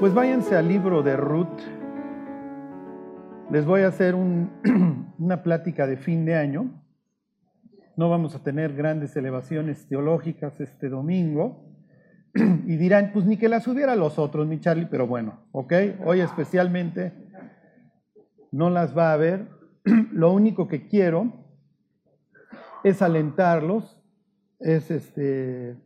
Pues váyanse al libro de Ruth. Les voy a hacer una plática de fin de año. No vamos a tener grandes elevaciones teológicas este domingo. Y dirán, pues ni que las hubiera los otros, mi Charlie, pero bueno, ¿ok? Hoy especialmente no las va a ver. Lo único que quiero es alentarlos, es este,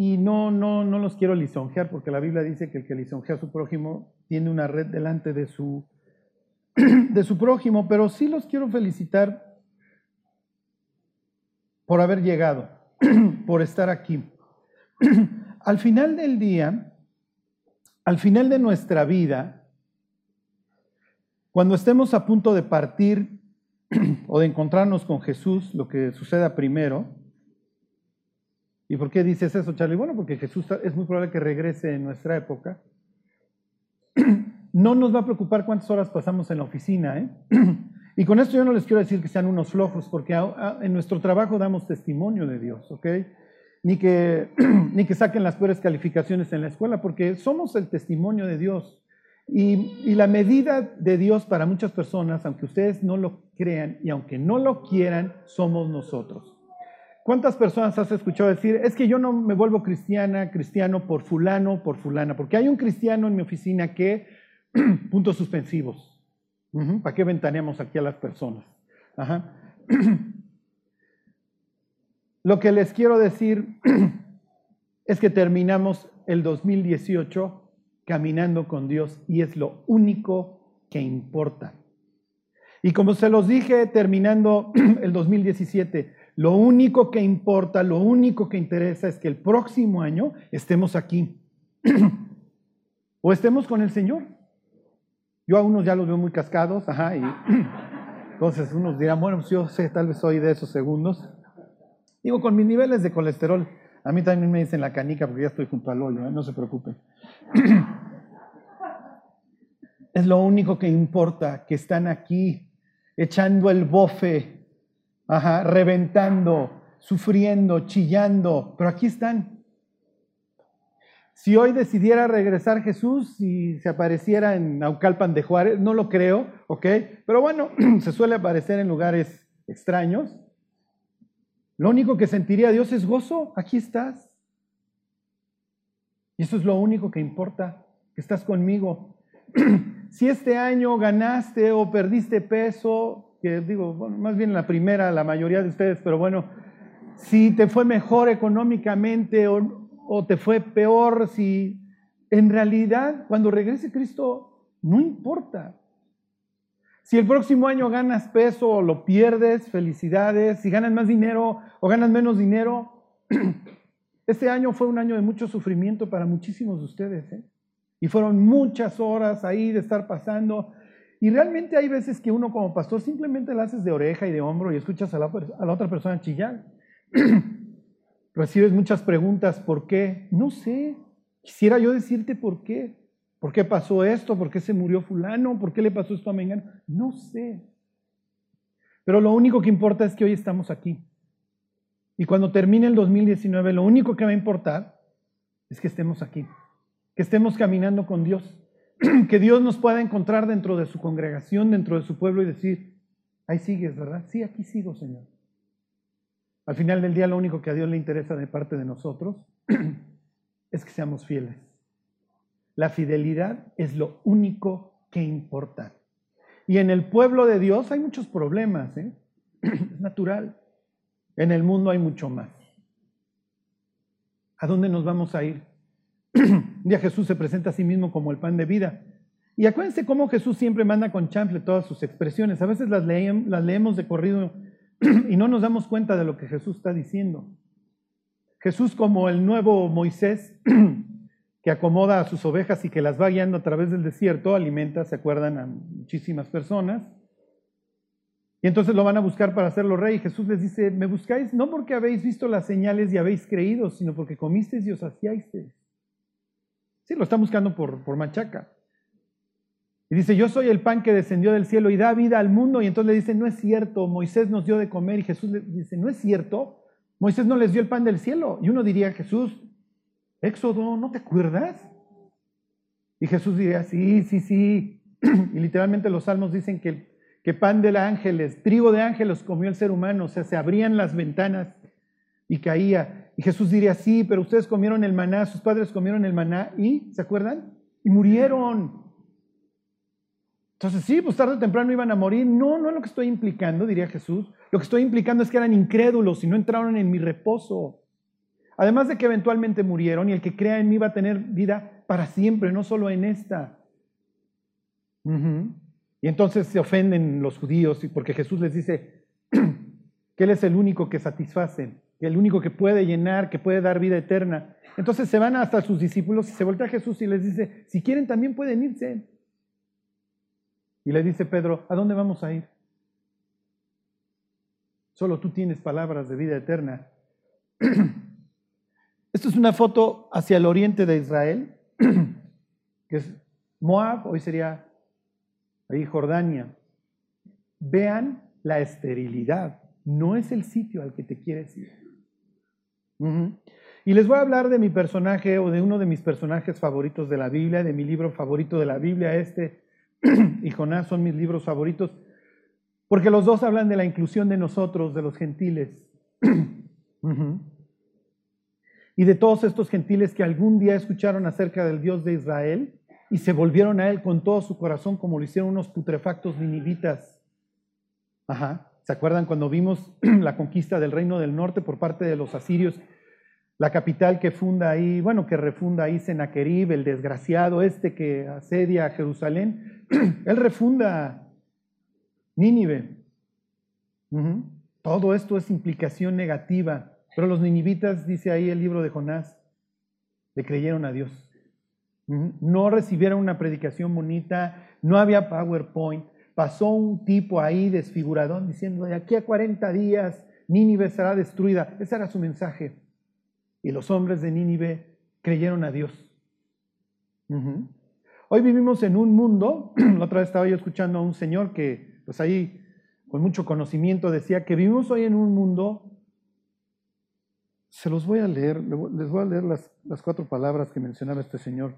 y no, no, no los quiero lisonjear, porque la Biblia dice que el que lisonjea a su prójimo tiene una red delante de su, de su prójimo, pero sí los quiero felicitar por haber llegado, por estar aquí. Al final del día, al final de nuestra vida, cuando estemos a punto de partir o de encontrarnos con Jesús, lo que suceda primero, ¿Y por qué dices eso, Charlie? Bueno, porque Jesús es muy probable que regrese en nuestra época. No nos va a preocupar cuántas horas pasamos en la oficina, ¿eh? Y con esto yo no les quiero decir que sean unos flojos, porque en nuestro trabajo damos testimonio de Dios, ¿ok? Ni que, ni que saquen las peores calificaciones en la escuela, porque somos el testimonio de Dios. Y, y, la medida de Dios para muchas personas, aunque ustedes no lo crean y aunque no lo quieran, somos nosotros. ¿Cuántas personas has escuchado decir, es que yo no me vuelvo cristiana, cristiano por fulano, por fulana? Porque hay un cristiano en mi oficina que, puntos suspensivos. ¿Para qué ventaneamos aquí a las personas? Lo que les quiero decir es que terminamos el 2018 caminando con Dios y es lo único que importa. Y como se los dije terminando el 2017, lo único que importa, lo único que interesa es que el próximo año estemos aquí. o estemos con el Señor. Yo a unos ya los veo muy cascados, ajá, y entonces unos dirán, bueno, pues yo sé, tal vez soy de esos segundos. Digo, con mis niveles de colesterol, a mí también me dicen la canica porque ya estoy junto al hoyo, ¿eh? no se preocupen. es lo único que importa, que están aquí echando el bofe Ajá, reventando, sufriendo, chillando, pero aquí están. Si hoy decidiera regresar Jesús y se apareciera en Naucalpan de Juárez, no lo creo, ¿ok? Pero bueno, se suele aparecer en lugares extraños. Lo único que sentiría Dios es gozo, aquí estás. Y eso es lo único que importa, que estás conmigo. si este año ganaste o perdiste peso, que digo, bueno, más bien la primera, la mayoría de ustedes, pero bueno, si te fue mejor económicamente o, o te fue peor, si en realidad cuando regrese Cristo no importa. Si el próximo año ganas peso o lo pierdes, felicidades. Si ganas más dinero o ganas menos dinero, este año fue un año de mucho sufrimiento para muchísimos de ustedes. ¿eh? Y fueron muchas horas ahí de estar pasando y realmente hay veces que uno como pastor simplemente la haces de oreja y de hombro y escuchas a la, a la otra persona chillar. Recibes muchas preguntas, ¿por qué? No sé. Quisiera yo decirte por qué. ¿Por qué pasó esto? ¿Por qué se murió fulano? ¿Por qué le pasó esto a Mengano? No sé. Pero lo único que importa es que hoy estamos aquí. Y cuando termine el 2019, lo único que va a importar es que estemos aquí, que estemos caminando con Dios. que Dios nos pueda encontrar dentro de su congregación, dentro de su pueblo y decir, ahí sigues, ¿verdad? Sí, aquí sigo, Señor. Al final del día lo único que a Dios le interesa de parte de nosotros es que seamos fieles. La fidelidad es lo único que importa. Y en el pueblo de Dios hay muchos problemas, ¿eh? es natural. En el mundo hay mucho más. ¿A dónde nos vamos a ir? Un día Jesús se presenta a sí mismo como el pan de vida. Y acuérdense cómo Jesús siempre manda con chanfle todas sus expresiones. A veces las, las leemos de corrido y no nos damos cuenta de lo que Jesús está diciendo. Jesús como el nuevo Moisés que acomoda a sus ovejas y que las va guiando a través del desierto, alimenta, se acuerdan, a muchísimas personas. Y entonces lo van a buscar para hacerlo rey. Jesús les dice, me buscáis no porque habéis visto las señales y habéis creído, sino porque comisteis y os hacíais. Sí, lo está buscando por, por machaca. Y dice, yo soy el pan que descendió del cielo y da vida al mundo. Y entonces le dice, no es cierto, Moisés nos dio de comer. Y Jesús le dice, no es cierto, Moisés no les dio el pan del cielo. Y uno diría, Jesús, Éxodo, ¿no te acuerdas? Y Jesús diría, sí, sí, sí. Y literalmente los salmos dicen que, que pan de ángeles, trigo de ángeles comió el ser humano, o sea, se abrían las ventanas y caía. Y Jesús diría, sí, pero ustedes comieron el maná, sus padres comieron el maná y, ¿se acuerdan? Y murieron. Entonces, sí, pues tarde o temprano iban a morir. No, no es lo que estoy implicando, diría Jesús. Lo que estoy implicando es que eran incrédulos y no entraron en mi reposo. Además de que eventualmente murieron y el que crea en mí va a tener vida para siempre, no solo en esta. Y entonces se ofenden los judíos porque Jesús les dice que Él es el único que satisface, el único que puede llenar, que puede dar vida eterna. Entonces se van hasta sus discípulos y se voltea a Jesús y les dice, si quieren también pueden irse. Y le dice Pedro, ¿a dónde vamos a ir? Solo tú tienes palabras de vida eterna. Esto es una foto hacia el oriente de Israel, que es Moab, hoy sería ahí Jordania. Vean la esterilidad, no es el sitio al que te quieres ir. Y les voy a hablar de mi personaje o de uno de mis personajes favoritos de la Biblia, de mi libro favorito de la Biblia, este y Jonás son mis libros favoritos, porque los dos hablan de la inclusión de nosotros, de los gentiles. Y de todos estos gentiles que algún día escucharon acerca del Dios de Israel y se volvieron a Él con todo su corazón, como lo hicieron unos putrefactos ninivitas. Ajá. ¿Se acuerdan cuando vimos la conquista del reino del norte por parte de los asirios? La capital que funda ahí, bueno, que refunda ahí Senaquerib, el desgraciado este que asedia a Jerusalén, Él refunda Nínive. Todo esto es implicación negativa. Pero los ninivitas, dice ahí el libro de Jonás, le creyeron a Dios. No recibieron una predicación bonita, no había PowerPoint. Pasó un tipo ahí desfiguradón diciendo, de aquí a 40 días Nínive será destruida. Ese era su mensaje. Y los hombres de Nínive creyeron a Dios. Hoy vivimos en un mundo, la otra vez estaba yo escuchando a un señor que, pues ahí, con mucho conocimiento, decía que vivimos hoy en un mundo, se los voy a leer, les voy a leer las, las cuatro palabras que mencionaba este señor.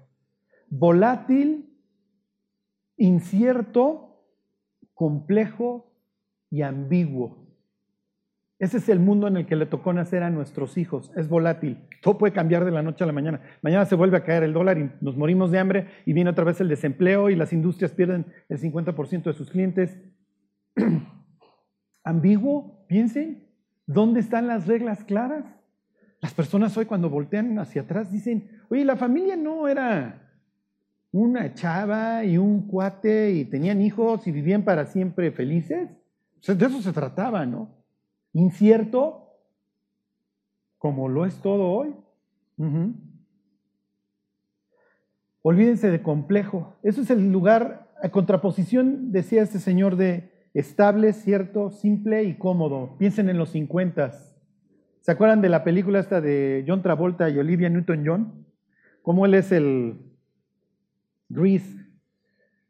Volátil, incierto, complejo y ambiguo. Ese es el mundo en el que le tocó nacer a nuestros hijos. Es volátil. Todo puede cambiar de la noche a la mañana. Mañana se vuelve a caer el dólar y nos morimos de hambre y viene otra vez el desempleo y las industrias pierden el 50% de sus clientes. Ambiguo, piensen, ¿dónde están las reglas claras? Las personas hoy cuando voltean hacia atrás dicen, oye, la familia no era una chava y un cuate y tenían hijos y vivían para siempre felices. de eso se trataba, ¿no? incierto, como lo es todo hoy. Olvídense de complejo. Eso es el lugar, a contraposición, decía este señor, de estable, cierto, simple y cómodo. Piensen en los 50. ¿Se acuerdan de la película esta de John Travolta y Olivia Newton-John? Cómo él es el Grease.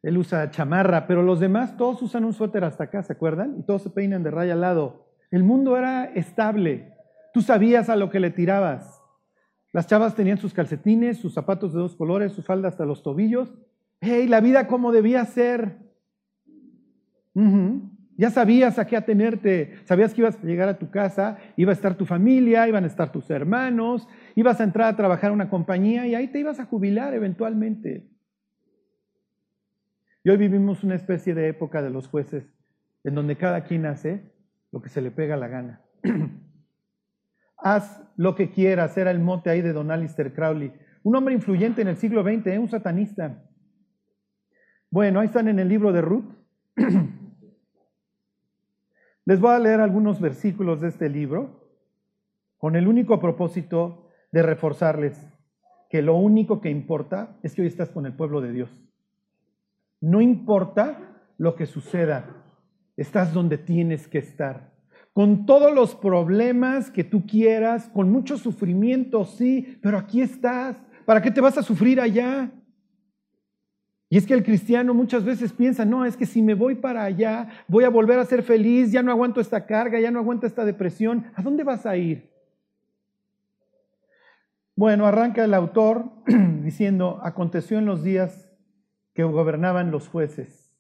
Él usa chamarra, pero los demás todos usan un suéter hasta acá, ¿se acuerdan? Y todos se peinan de raya al lado. El mundo era estable. Tú sabías a lo que le tirabas. Las chavas tenían sus calcetines, sus zapatos de dos colores, su falda hasta los tobillos. ¡Hey! La vida como debía ser. Ya sabías a qué atenerte. Sabías que ibas a llegar a tu casa, iba a estar tu familia, iban a estar tus hermanos, ibas a entrar a trabajar en una compañía y ahí te ibas a jubilar eventualmente. Y hoy vivimos una especie de época de los jueces en donde cada quien hace lo que se le pega la gana. Haz lo que quieras, era el mote ahí de Don Alistair Crowley. Un hombre influyente en el siglo XX, ¿eh? un satanista. Bueno, ahí están en el libro de Ruth. Les voy a leer algunos versículos de este libro con el único propósito de reforzarles que lo único que importa es que hoy estás con el pueblo de Dios. No importa lo que suceda, estás donde tienes que estar. Con todos los problemas que tú quieras, con mucho sufrimiento, sí, pero aquí estás. ¿Para qué te vas a sufrir allá? Y es que el cristiano muchas veces piensa, no, es que si me voy para allá, voy a volver a ser feliz, ya no aguanto esta carga, ya no aguanto esta depresión. ¿A dónde vas a ir? Bueno, arranca el autor diciendo, aconteció en los días que gobernaban los jueces.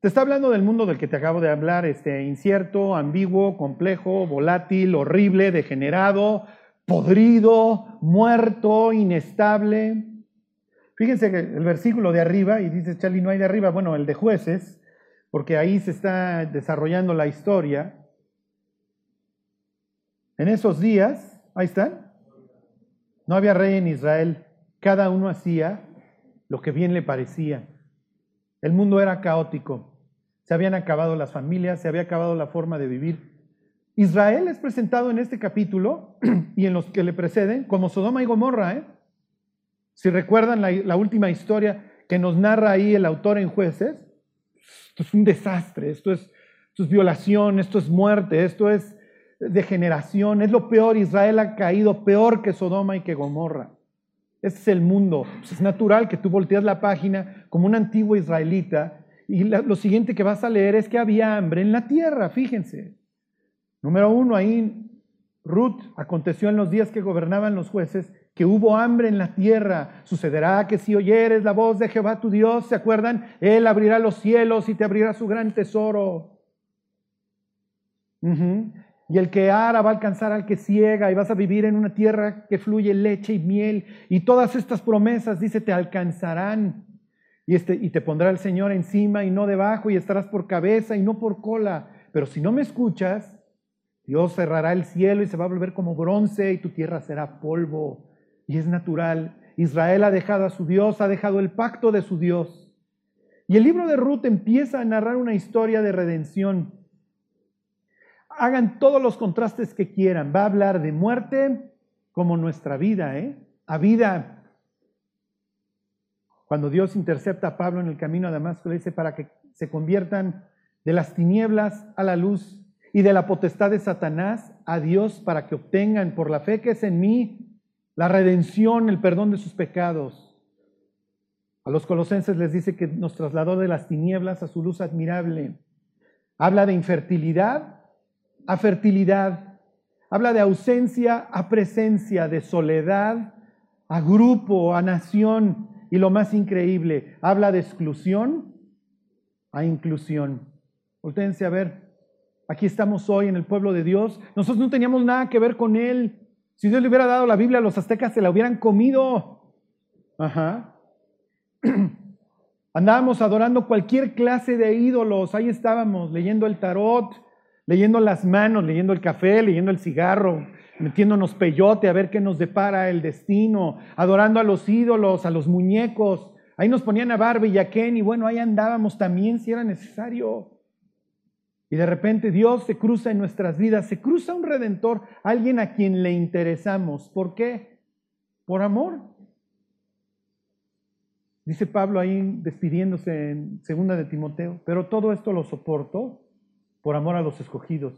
Te está hablando del mundo del que te acabo de hablar, este incierto, ambiguo, complejo, volátil, horrible, degenerado, podrido, muerto, inestable. Fíjense que el versículo de arriba, y dice Charlie, no hay de arriba, bueno, el de jueces, porque ahí se está desarrollando la historia. En esos días, ahí están, no había rey en Israel, cada uno hacía lo que bien le parecía. El mundo era caótico, se habían acabado las familias, se había acabado la forma de vivir. Israel es presentado en este capítulo y en los que le preceden como Sodoma y Gomorra. ¿eh? Si recuerdan la, última historia que nos narra ahí el autor en jueces, esto es un desastre, esto es, esto es violación, esto es muerte, esto es degeneración, es lo peor, Israel ha caído peor que Sodoma y que Gomorra. Este es el mundo. Pues es natural que tú volteas la página como un antiguo israelita y lo siguiente que vas a leer es que había hambre en la tierra, fíjense. Número uno, ahí Ruth aconteció en los días que gobernaban los jueces que hubo hambre en la tierra. Sucederá que si oyeres la voz de Jehová tu Dios, ¿se acuerdan? Él abrirá los cielos y te abrirá su gran tesoro. Y el que ara va a alcanzar al que ciega y vas a vivir en una tierra que fluye leche y miel. Y todas estas promesas, dice, te alcanzarán. Y, este, y te pondrá el Señor encima y no debajo y estarás por cabeza y no por cola. Pero si no me escuchas, Dios cerrará el cielo y se va a volver como bronce y tu tierra será polvo. Y es natural. Israel ha dejado a su Dios, ha dejado el pacto de su Dios. Y el libro de Ruth empieza a narrar una historia de redención hagan todos los contrastes que quieran. Va a hablar de muerte como nuestra vida, ¿eh? A vida. Cuando Dios intercepta a Pablo en el camino a Damasco, le dice para que se conviertan de las tinieblas a la luz y de la potestad de Satanás a Dios para que obtengan por la fe que es en mí la redención, el perdón de sus pecados. A los colosenses les dice que nos trasladó de las tinieblas a su luz admirable. Habla de infertilidad a fertilidad. Habla de ausencia a presencia, de soledad a grupo, a nación. Y lo más increíble, habla de exclusión a inclusión. Voltéense a ver, aquí estamos hoy en el pueblo de Dios. Nosotros no teníamos nada que ver con Él. Si Dios le hubiera dado la Biblia, los aztecas se la hubieran comido. Ajá. Andábamos adorando cualquier clase de ídolos. Ahí estábamos leyendo el tarot, leyendo las manos, leyendo el café, leyendo el cigarro, metiéndonos peyote a ver qué nos depara el destino, adorando a los ídolos, a los muñecos. Ahí nos ponían a Barbie y a Ken y bueno, ahí andábamos también si era necesario. Y de repente Dios se cruza en nuestras vidas, se cruza un redentor, alguien a quien le interesamos. ¿Por qué? Por amor. Dice Pablo ahí despidiéndose en segunda de Timoteo, pero todo esto lo soporto por amor a los escogidos,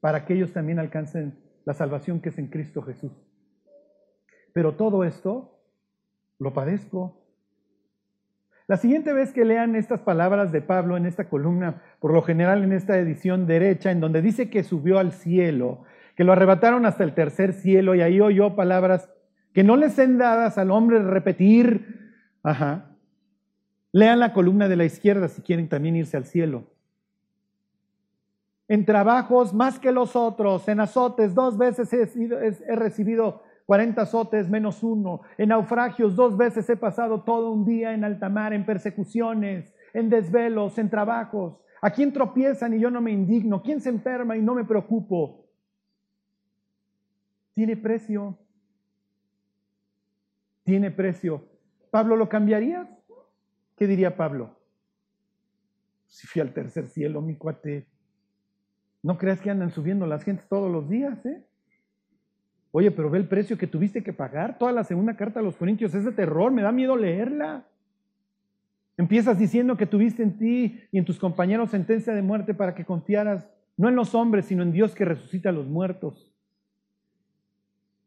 para que ellos también alcancen la salvación que es en Cristo Jesús. Pero todo esto lo padezco. La siguiente vez que lean estas palabras de Pablo en esta columna, por lo general en esta edición derecha, en donde dice que subió al cielo, que lo arrebataron hasta el tercer cielo, y ahí oyó palabras que no les sean dadas al hombre repetir. Ajá. Lean la columna de la izquierda si quieren también irse al cielo en trabajos más que los otros, en azotes dos veces he, recibido 40 azotes menos uno, en naufragios dos veces he pasado todo un día en alta mar, en persecuciones, en desvelos, en trabajos. ¿A quién tropiezan y yo no me indigno? ¿Quién se enferma y no me preocupo? Tiene precio. Tiene precio. ¿Pablo lo cambiaría? ¿Qué diría Pablo? Si fui al tercer cielo, mi cuate, no creas que andan subiendo las gentes todos los días, ¿eh? Oye, pero ve el precio que tuviste que pagar. Toda la segunda carta a los Corintios es de terror, me da miedo leerla. Empiezas diciendo que tuviste en ti y en tus compañeros sentencia de muerte para que confiaras no en los hombres, sino en Dios que resucita a los muertos.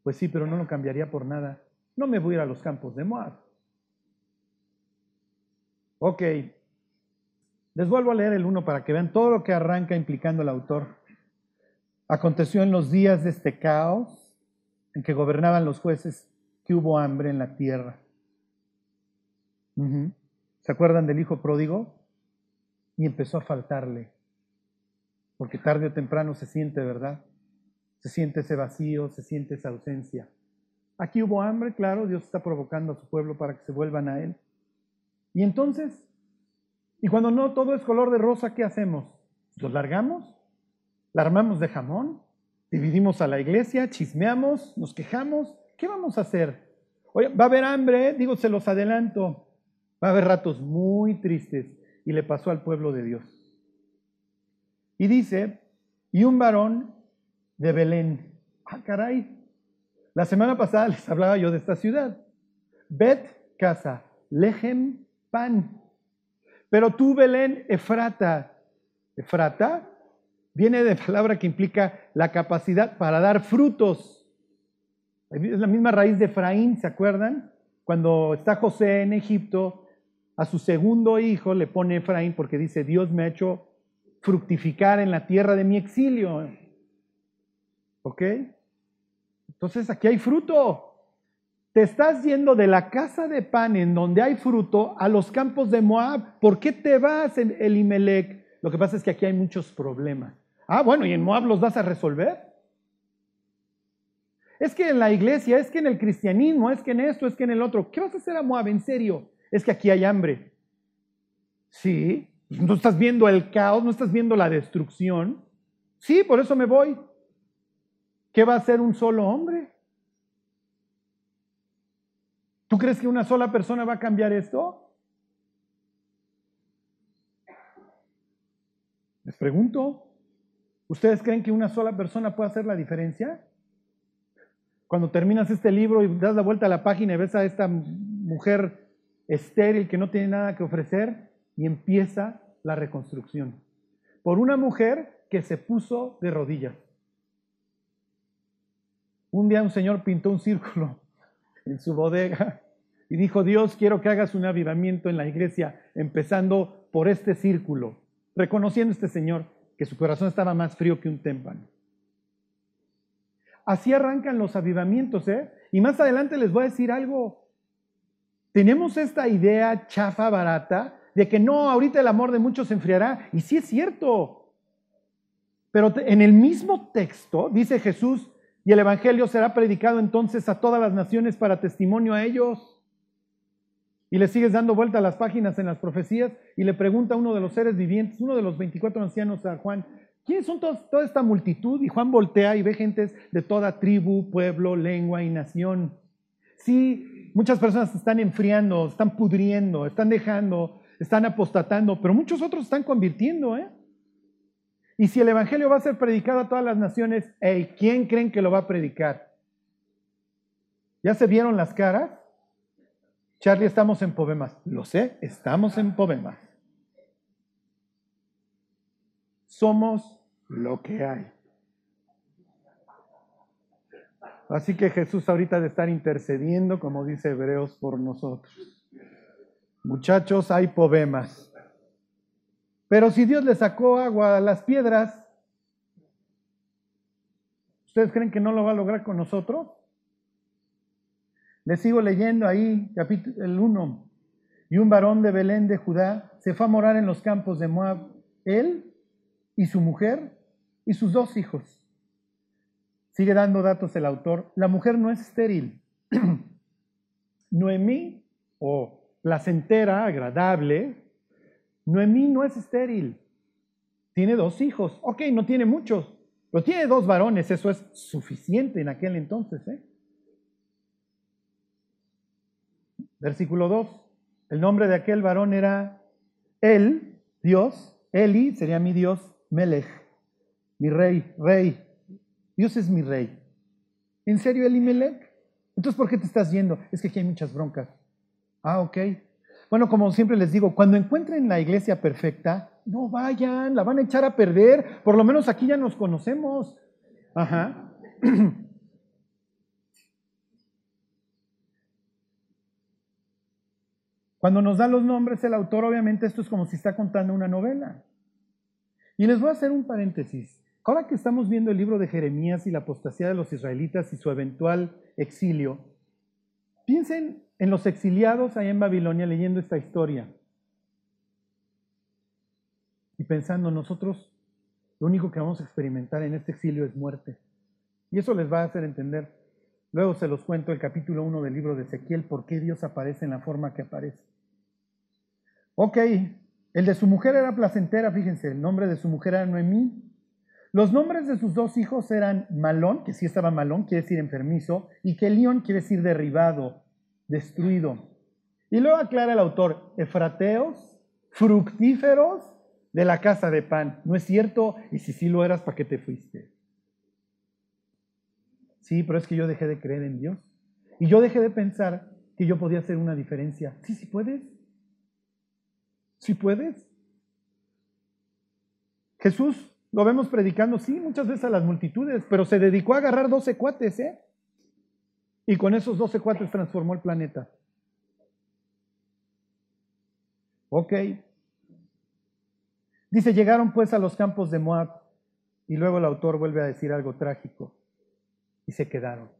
Pues sí, pero no lo cambiaría por nada. No me voy a ir a los campos de Moab. Ok, les vuelvo a leer el uno para que vean todo lo que arranca implicando el autor. Aconteció en los días de este caos en que gobernaban los jueces que hubo hambre en la tierra. ¿Se acuerdan del hijo pródigo? Y empezó a faltarle. Porque tarde o temprano se siente, ¿verdad? Se siente ese vacío, se siente esa ausencia. Aquí hubo hambre, claro, Dios está provocando a su pueblo para que se vuelvan a Él. Y entonces, y cuando no todo es color de rosa, ¿qué hacemos? ¿Los largamos? ¿La armamos de jamón? ¿Dividimos a la iglesia? ¿Chismeamos? ¿Nos quejamos? ¿Qué vamos a hacer? Oye, va a haber hambre, digo, se los adelanto. Va a haber ratos muy tristes. Y le pasó al pueblo de Dios. Y dice, y un varón de Belén. Ah, caray. La semana pasada les hablaba yo de esta ciudad. Bet, casa, lejem, pan. Pero tú, Belén, Efrata. Efrata viene de palabra que implica la capacidad para dar frutos. Es la misma raíz de Efraín, ¿se acuerdan? Cuando está José en Egipto, a su segundo hijo le pone Efraín porque dice, Dios me ha hecho fructificar en la tierra de mi exilio. ¿Ok? Entonces aquí hay fruto. Te estás yendo de la casa de pan en donde hay fruto a los campos de Moab. ¿Por qué te vas, en Elimelech? Lo que pasa es que aquí hay muchos problemas. Ah, bueno, ¿y en Moab los vas a resolver? Es que en la iglesia, es que en el cristianismo, es que en esto, es que en el otro. ¿Qué vas a hacer a Moab? En serio, es que aquí hay hambre. Sí, no estás viendo el caos, no estás viendo la destrucción. Sí, por eso me voy. ¿Qué va a hacer un solo hombre? ¿Tú crees que una sola persona va a cambiar esto? Les pregunto, ¿ustedes creen que una sola persona puede hacer la diferencia? Cuando terminas este libro y das la vuelta a la página y ves a esta mujer estéril que no tiene nada que ofrecer y empieza la reconstrucción. Por una mujer que se puso de rodillas. Un día un señor pintó un círculo en su bodega y dijo, Dios, quiero que hagas un avivamiento en la iglesia, empezando por este círculo, reconociendo este señor que su corazón estaba más frío que un témpano. Así arrancan los avivamientos, ¿eh? Y más adelante les voy a decir algo. Tenemos esta idea chafa, barata, de que no, ahorita el amor de muchos se enfriará. Y sí es cierto. Pero en el mismo texto dice Jesús, y el Evangelio será predicado entonces a todas las naciones para testimonio a ellos. Y le sigues dando vuelta a las páginas en las profecías y le pregunta a uno de los seres vivientes, uno de los 24 ancianos a Juan, ¿quiénes son toda esta multitud? Y Juan voltea y ve gentes de toda tribu, pueblo, lengua y nación. Sí, muchas personas se están enfriando, están pudriendo, están dejando, están apostatando, pero muchos otros están convirtiendo, ¿eh? Y si el Evangelio va a ser predicado a todas las naciones, ¿quién creen que lo va a predicar? ¿Ya se vieron las caras? Charlie, estamos en Poemas. Lo sé, estamos en Poemas. Somos lo que hay. Así que Jesús ahorita de estar intercediendo, como dice Hebreos, por nosotros. Muchachos, hay poemas. Pero si Dios le sacó agua a las piedras, ¿ustedes creen que no lo va a lograr con nosotros? Les sigo leyendo ahí, capítulo 1. Y un varón de Belén de Judá se fue a morar en los campos de Moab, él y su mujer y sus dos hijos. Sigue dando datos el autor. La mujer no es estéril. Noemí, o placentera, agradable, Noemí no es estéril. Tiene dos hijos. Ok, no tiene muchos, pero tiene dos varones. Eso es suficiente en aquel entonces. ¿eh? Versículo 2. El nombre de aquel varón era él, Dios. Eli sería mi Dios, Melech, mi rey, rey. Dios es mi rey. ¿En serio, Eli Melech? Entonces, ¿por qué te estás yendo? Es que aquí hay muchas broncas. Ah, ok. Bueno, como siempre les digo, cuando encuentren la iglesia perfecta, no vayan, la van a echar a perder. Por lo menos aquí ya nos conocemos. Ajá. Cuando nos da los nombres el autor, obviamente esto es como si está contando una novela. Y les voy a hacer un paréntesis. Ahora que estamos viendo el libro de Jeremías y la apostasía de los israelitas y su eventual exilio, piensen en los exiliados allá en Babilonia leyendo esta historia y pensando nosotros lo único que vamos a experimentar en este exilio es muerte. Y eso les va a hacer entender. Luego se los cuento el capítulo 1 del libro de Ezequiel, por qué Dios aparece en la forma que aparece. Ok, el de su mujer era placentera, fíjense, el nombre de su mujer era Noemí. Los nombres de sus dos hijos eran Malón, que sí estaba Malón, quiere decir enfermizo, y Kelión quiere decir derribado, destruido. Y luego aclara el autor, efrateos, fructíferos de la casa de pan. ¿No es cierto? Y si sí lo eras, ¿para qué te fuiste? Sí, pero es que yo dejé de creer en Dios. Y yo dejé de pensar que yo podía hacer una diferencia. Sí, sí puedes. Sí puedes. Jesús lo vemos predicando, sí, muchas veces a las multitudes, pero se dedicó a agarrar 12 cuates, ¿eh? Y con esos 12 cuates transformó el planeta. Ok. Dice, llegaron pues a los campos de Moab y luego el autor vuelve a decir algo trágico y se quedaron.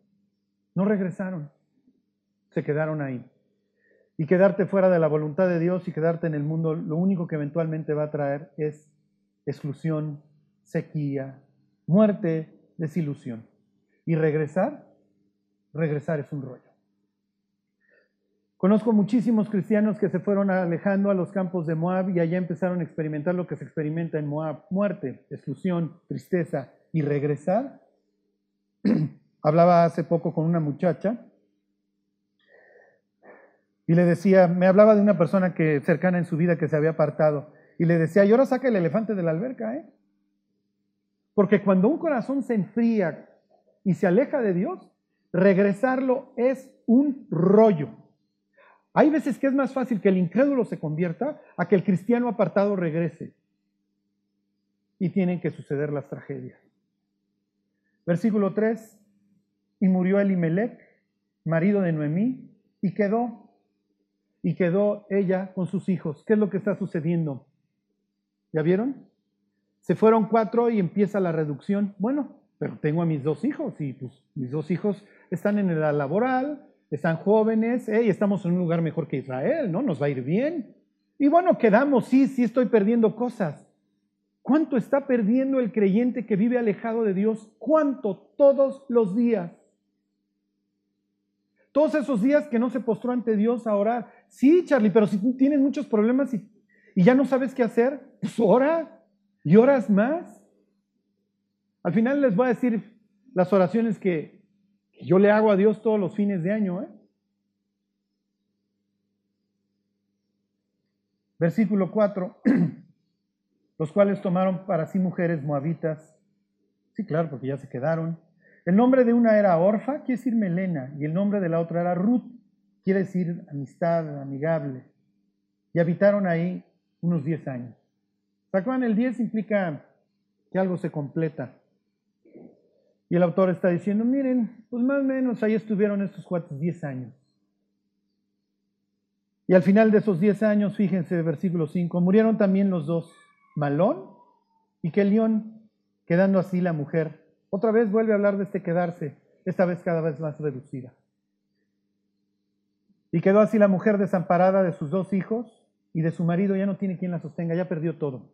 No regresaron, se quedaron ahí. Y quedarte fuera de la voluntad de Dios y quedarte en el mundo, lo único que eventualmente va a traer es exclusión, sequía, muerte, desilusión. Y regresar, regresar es un rollo. Conozco muchísimos cristianos que se fueron alejando a los campos de Moab y allá empezaron a experimentar lo que se experimenta en Moab, muerte, exclusión, tristeza y regresar. Hablaba hace poco con una muchacha y le decía, me hablaba de una persona que cercana en su vida que se había apartado y le decía, y ahora saca el elefante de la alberca, ¿eh? Porque cuando un corazón se enfría y se aleja de Dios, regresarlo es un rollo. Hay veces que es más fácil que el incrédulo se convierta a que el cristiano apartado regrese. Y tienen que suceder las tragedias. Versículo 3. Y murió Elimelech, marido de Noemí, y quedó. Y quedó ella con sus hijos. ¿Qué es lo que está sucediendo? ¿Ya vieron? Se fueron cuatro y empieza la reducción. Bueno, pero tengo a mis dos hijos y pues mis dos hijos están en la laboral, están jóvenes, y estamos en un lugar mejor que Israel, ¿no? Nos va a ir bien. Y bueno, quedamos, sí, sí estoy perdiendo cosas. ¿Cuánto está perdiendo el creyente que vive alejado de Dios? ¿Cuánto? Todos los días. Todos esos días que no se postró ante Dios a orar. Sí, Charlie, pero si tienes muchos problemas y, y ya no sabes qué hacer, pues ora y oras más. Al final les voy a decir las oraciones que yo le hago a Dios todos los fines de año. ¿eh? Versículo 4, los cuales tomaron para sí mujeres moabitas. Sí, claro, porque ya se quedaron. El nombre de una era Orfa, quiere decir Melena, y el nombre de la otra era Ruth, quiere decir amistad, amigable. Y habitaron ahí unos 10 años. ¿Se El 10 implica que algo se completa. Y el autor está diciendo, miren, pues más o menos ahí estuvieron estos cuatro 10 años. Y al final de esos 10 años, fíjense, versículo 5, murieron también los dos, Malón y Kelión, quedando así la mujer. Otra vez vuelve a hablar de este quedarse, esta vez cada vez más reducida. Y quedó así la mujer desamparada de sus dos hijos y de su marido, ya no tiene quien la sostenga, ya perdió todo.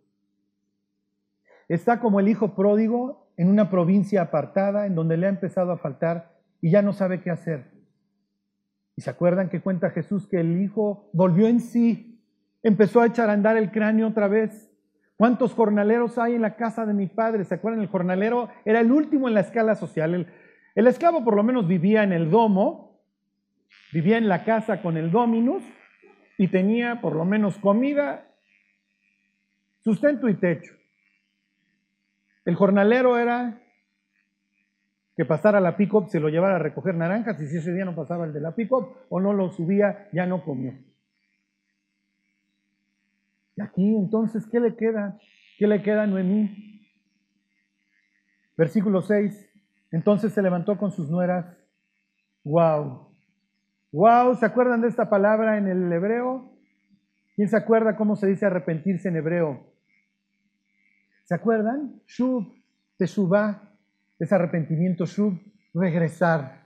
Está como el hijo pródigo en una provincia apartada en donde le ha empezado a faltar y ya no sabe qué hacer. ¿Y se acuerdan que cuenta Jesús que el hijo volvió en sí, empezó a echar a andar el cráneo otra vez? ¿Cuántos jornaleros hay en la casa de mi padre? ¿Se acuerdan? El jornalero era el último en la escala social. El, el esclavo por lo menos vivía en el domo, vivía en la casa con el dominus y tenía por lo menos comida, sustento y techo. El jornalero era que pasara la pick se lo llevara a recoger naranjas y si ese día no pasaba el de la pick o no lo subía, ya no comió. Y aquí entonces, ¿qué le queda? ¿Qué le queda a Noemí? Versículo 6. Entonces se levantó con sus nueras. ¡Wow! ¡Wow! ¿Se acuerdan de esta palabra en el hebreo? ¿Quién se acuerda cómo se dice arrepentirse en hebreo? ¿Se acuerdan? Shub, Teshuvah, es arrepentimiento, Shub, regresar.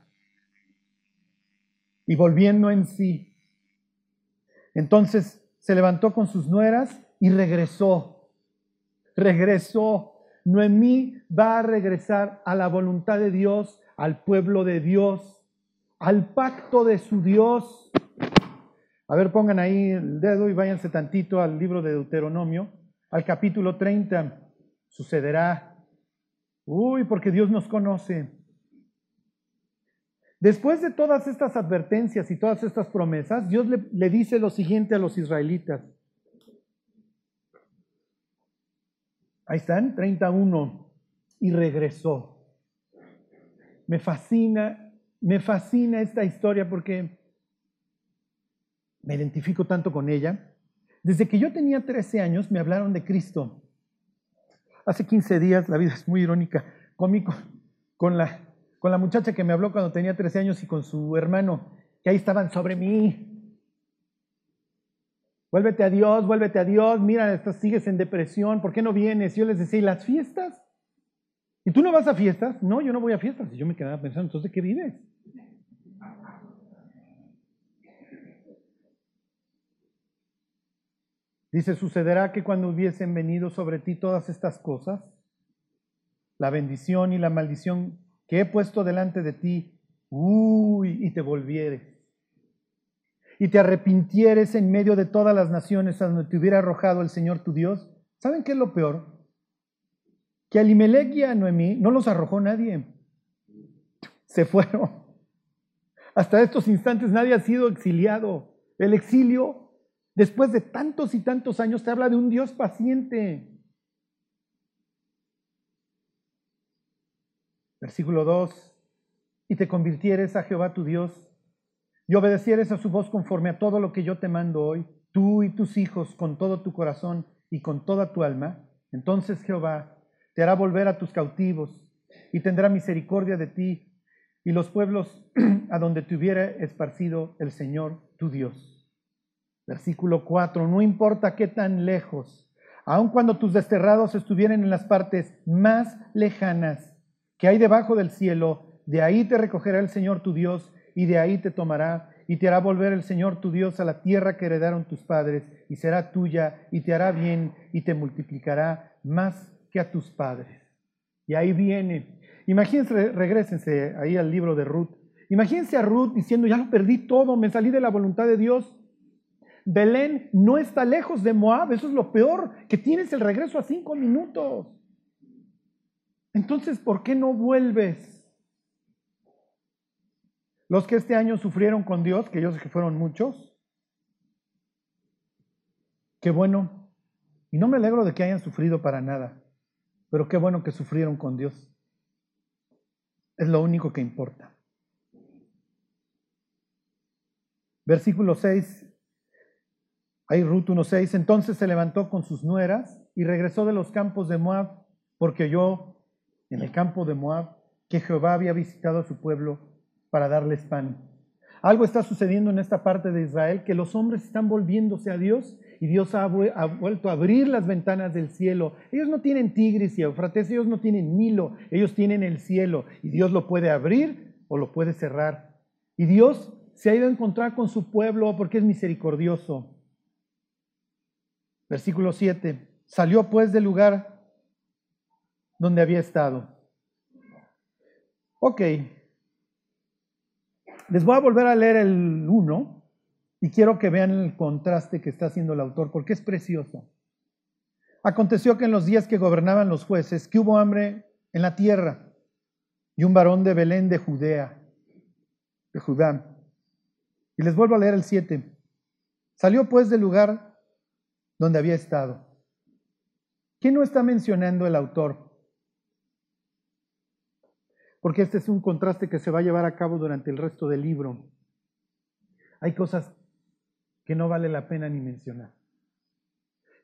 y volviendo en sí. Entonces se levantó con sus nueras y regresó. Regresó. Noemí va a regresar a la voluntad de Dios, al pueblo de Dios, al pacto de su Dios. A ver, pongan ahí el dedo y váyanse tantito al libro de Deuteronomio, al capítulo 30. Sucederá. Uy, porque Dios nos conoce. Después de todas estas advertencias y todas estas promesas, Dios le, dice lo siguiente a los israelitas. Ahí están, 31. Y regresó. Me fascina, me fascina esta historia porque me identifico tanto con ella. Desde que yo tenía 13 años me hablaron de Cristo. Hace 15 días, la vida es muy irónica, cómico, con la con la muchacha que me habló cuando tenía 13 años y con su hermano, que ahí estaban sobre mí. Vuélvete a Dios, vuélvete a Dios, mira, estás, sigues en depresión, ¿por qué no vienes? Y yo les decía, ¿y las fiestas? ¿Y tú no vas a fiestas? No, yo no voy a fiestas. Y yo me quedaba pensando, entonces, ¿de qué vives? Dice, sucederá que cuando hubiesen venido sobre ti todas estas cosas, la bendición y la maldición que he puesto delante de ti, uy, y te volvieres, y te arrepintieres en medio de todas las naciones a donde te hubiera arrojado el Señor tu Dios, ¿saben qué es lo peor? Que a Limelech y a Noemí no los arrojó nadie. Se fueron. Hasta estos instantes nadie ha sido exiliado. El exilio, después de tantos y tantos años, te habla de un Dios paciente. Versículo 2, y te convirtieres a Jehová tu Dios, y obedecieres a su voz conforme a todo lo que yo te mando hoy, tú y tus hijos con todo tu corazón y con toda tu alma, entonces Jehová te hará volver a tus cautivos y tendrá misericordia de ti y los pueblos a donde te hubiera esparcido el Señor tu Dios. Versículo 4, no importa qué tan lejos, aun cuando tus desterrados estuvieran en las partes más lejanas que hay debajo del cielo, de ahí te recogerá el Señor tu Dios y de ahí te tomará y te hará volver el Señor tu Dios a la tierra que heredaron tus padres y será tuya y te hará bien y te multiplicará más que a tus padres. Y ahí viene. Imagínense, regresense ahí al libro de Ruth. Imagínense a Ruth diciendo, ya lo perdí todo, me salí de la voluntad de Dios. Belén no está lejos de Moab, eso es lo peor, que tienes el regreso a cinco minutos. Entonces, ¿por qué no vuelves? Los que este año sufrieron con Dios, que yo sé que fueron muchos, qué bueno. Y no me alegro de que hayan sufrido para nada, pero qué bueno que sufrieron con Dios. Es lo único que importa. Versículo 6, ahí Ruth 1.6, entonces se levantó con sus nueras y regresó de los campos de Moab, porque yo en el campo de Moab, que Jehová había visitado a su pueblo para darles pan. Algo está sucediendo en esta parte de Israel, que los hombres están volviéndose a Dios y Dios ha, vuelto a abrir las ventanas del cielo. Ellos no tienen Tigris y Eufrates, ellos no tienen Nilo, ellos tienen el cielo y Dios lo puede abrir o lo puede cerrar. Y Dios se ha ido a encontrar con su pueblo porque es misericordioso. Versículo 7. Salió pues del lugar donde había estado. Ok. Les voy a volver a leer el 1 y quiero que vean el contraste que está haciendo el autor porque es precioso. Aconteció que en los días que gobernaban los jueces, que hubo hambre en la tierra y un varón de Belén de Judea, de Judá. Y les vuelvo a leer el 7. Salió pues del lugar donde había estado. ¿Quién no está mencionando el autor? porque este es un contraste que se va a llevar a cabo durante el resto del libro. Hay cosas que no vale la pena ni mencionar.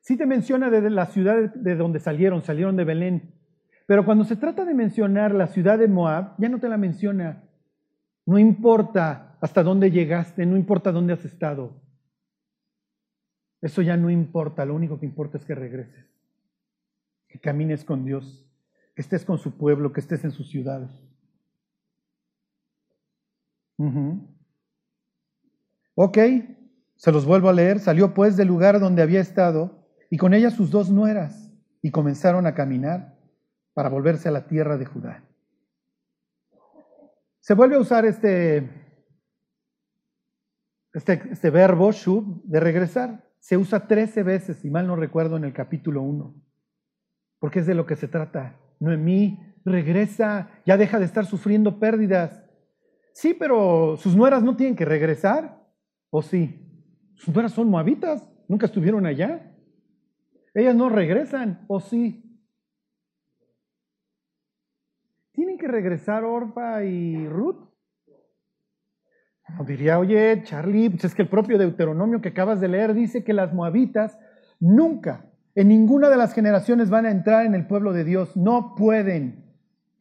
Sí te menciona de la ciudad de donde salieron, salieron de Belén, pero cuando se trata de mencionar la ciudad de Moab, ya no te la menciona. No importa hasta dónde llegaste, no importa dónde has estado. Eso ya no importa, lo único que importa es que regreses, que camines con Dios, que estés con su pueblo, que estés en sus ciudades. Ok, se los vuelvo a leer. Salió pues del lugar donde había estado y con ella sus dos nueras y comenzaron a caminar para volverse a la tierra de Judá. Se vuelve a usar este, este, este verbo, shub, de regresar. Se usa 13 veces, si mal no recuerdo, en el capítulo 1, porque es de lo que se trata. Noemí regresa, ya deja de estar sufriendo pérdidas. Sí, pero sus nueras no tienen que regresar, ¿o sí? Sus nueras son moabitas, nunca estuvieron allá. Ellas no regresan, ¿o sí? ¿Tienen que regresar Orpa y Ruth? Diría, oye, Charlie, pues es que el propio Deuteronomio que acabas de leer dice que las moabitas nunca, en ninguna de las generaciones van a entrar en el pueblo de Dios. No pueden.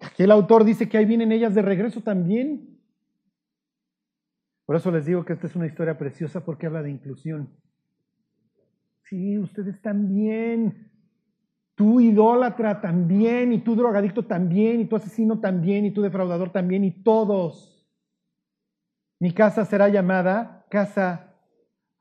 Aquí el autor dice que ahí vienen ellas de regreso también. Por eso les digo que esta es una historia preciosa porque habla de inclusión. Sí, ustedes también. Tú idólatra también, y tú drogadicto también, y tú asesino también, y tú defraudador también, y todos. Mi casa será llamada casa,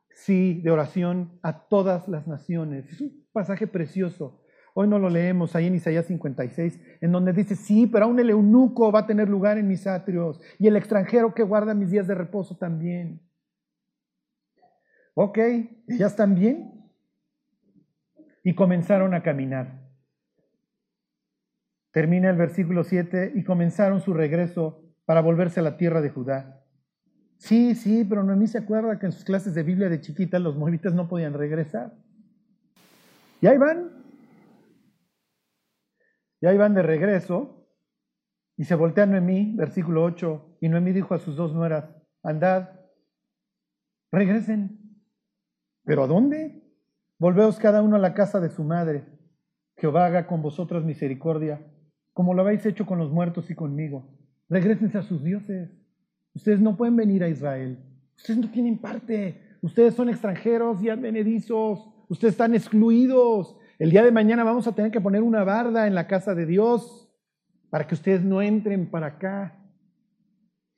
sí, de oración a todas las naciones. Es un pasaje precioso. Hoy no lo leemos ahí en Isaías 56, en donde dice, sí, pero aún el eunuco va a tener lugar en mis atrios y el extranjero que guarda mis días de reposo también. Ok, ellas también. Y comenzaron a caminar. Termina el versículo 7 y comenzaron su regreso para volverse a la tierra de Judá. Sí, sí, pero Noemí se acuerda que en sus clases de Biblia de chiquita los moabitas no podían regresar. Y ahí van, y ahí van de regreso y se voltea Noemí, versículo 8, y Noemí dijo a sus dos nueras, andad, regresen. ¿Pero a dónde? Volveos cada uno a la casa de su madre. Jehová haga con vosotras misericordia, como lo habéis hecho con los muertos y conmigo. Regrésense a sus dioses. Ustedes no pueden venir a Israel. Ustedes no tienen parte. Ustedes son extranjeros y advenedizos. Ustedes están excluidos. El día de mañana vamos a tener que poner una barda en la casa de Dios para que ustedes no entren para acá.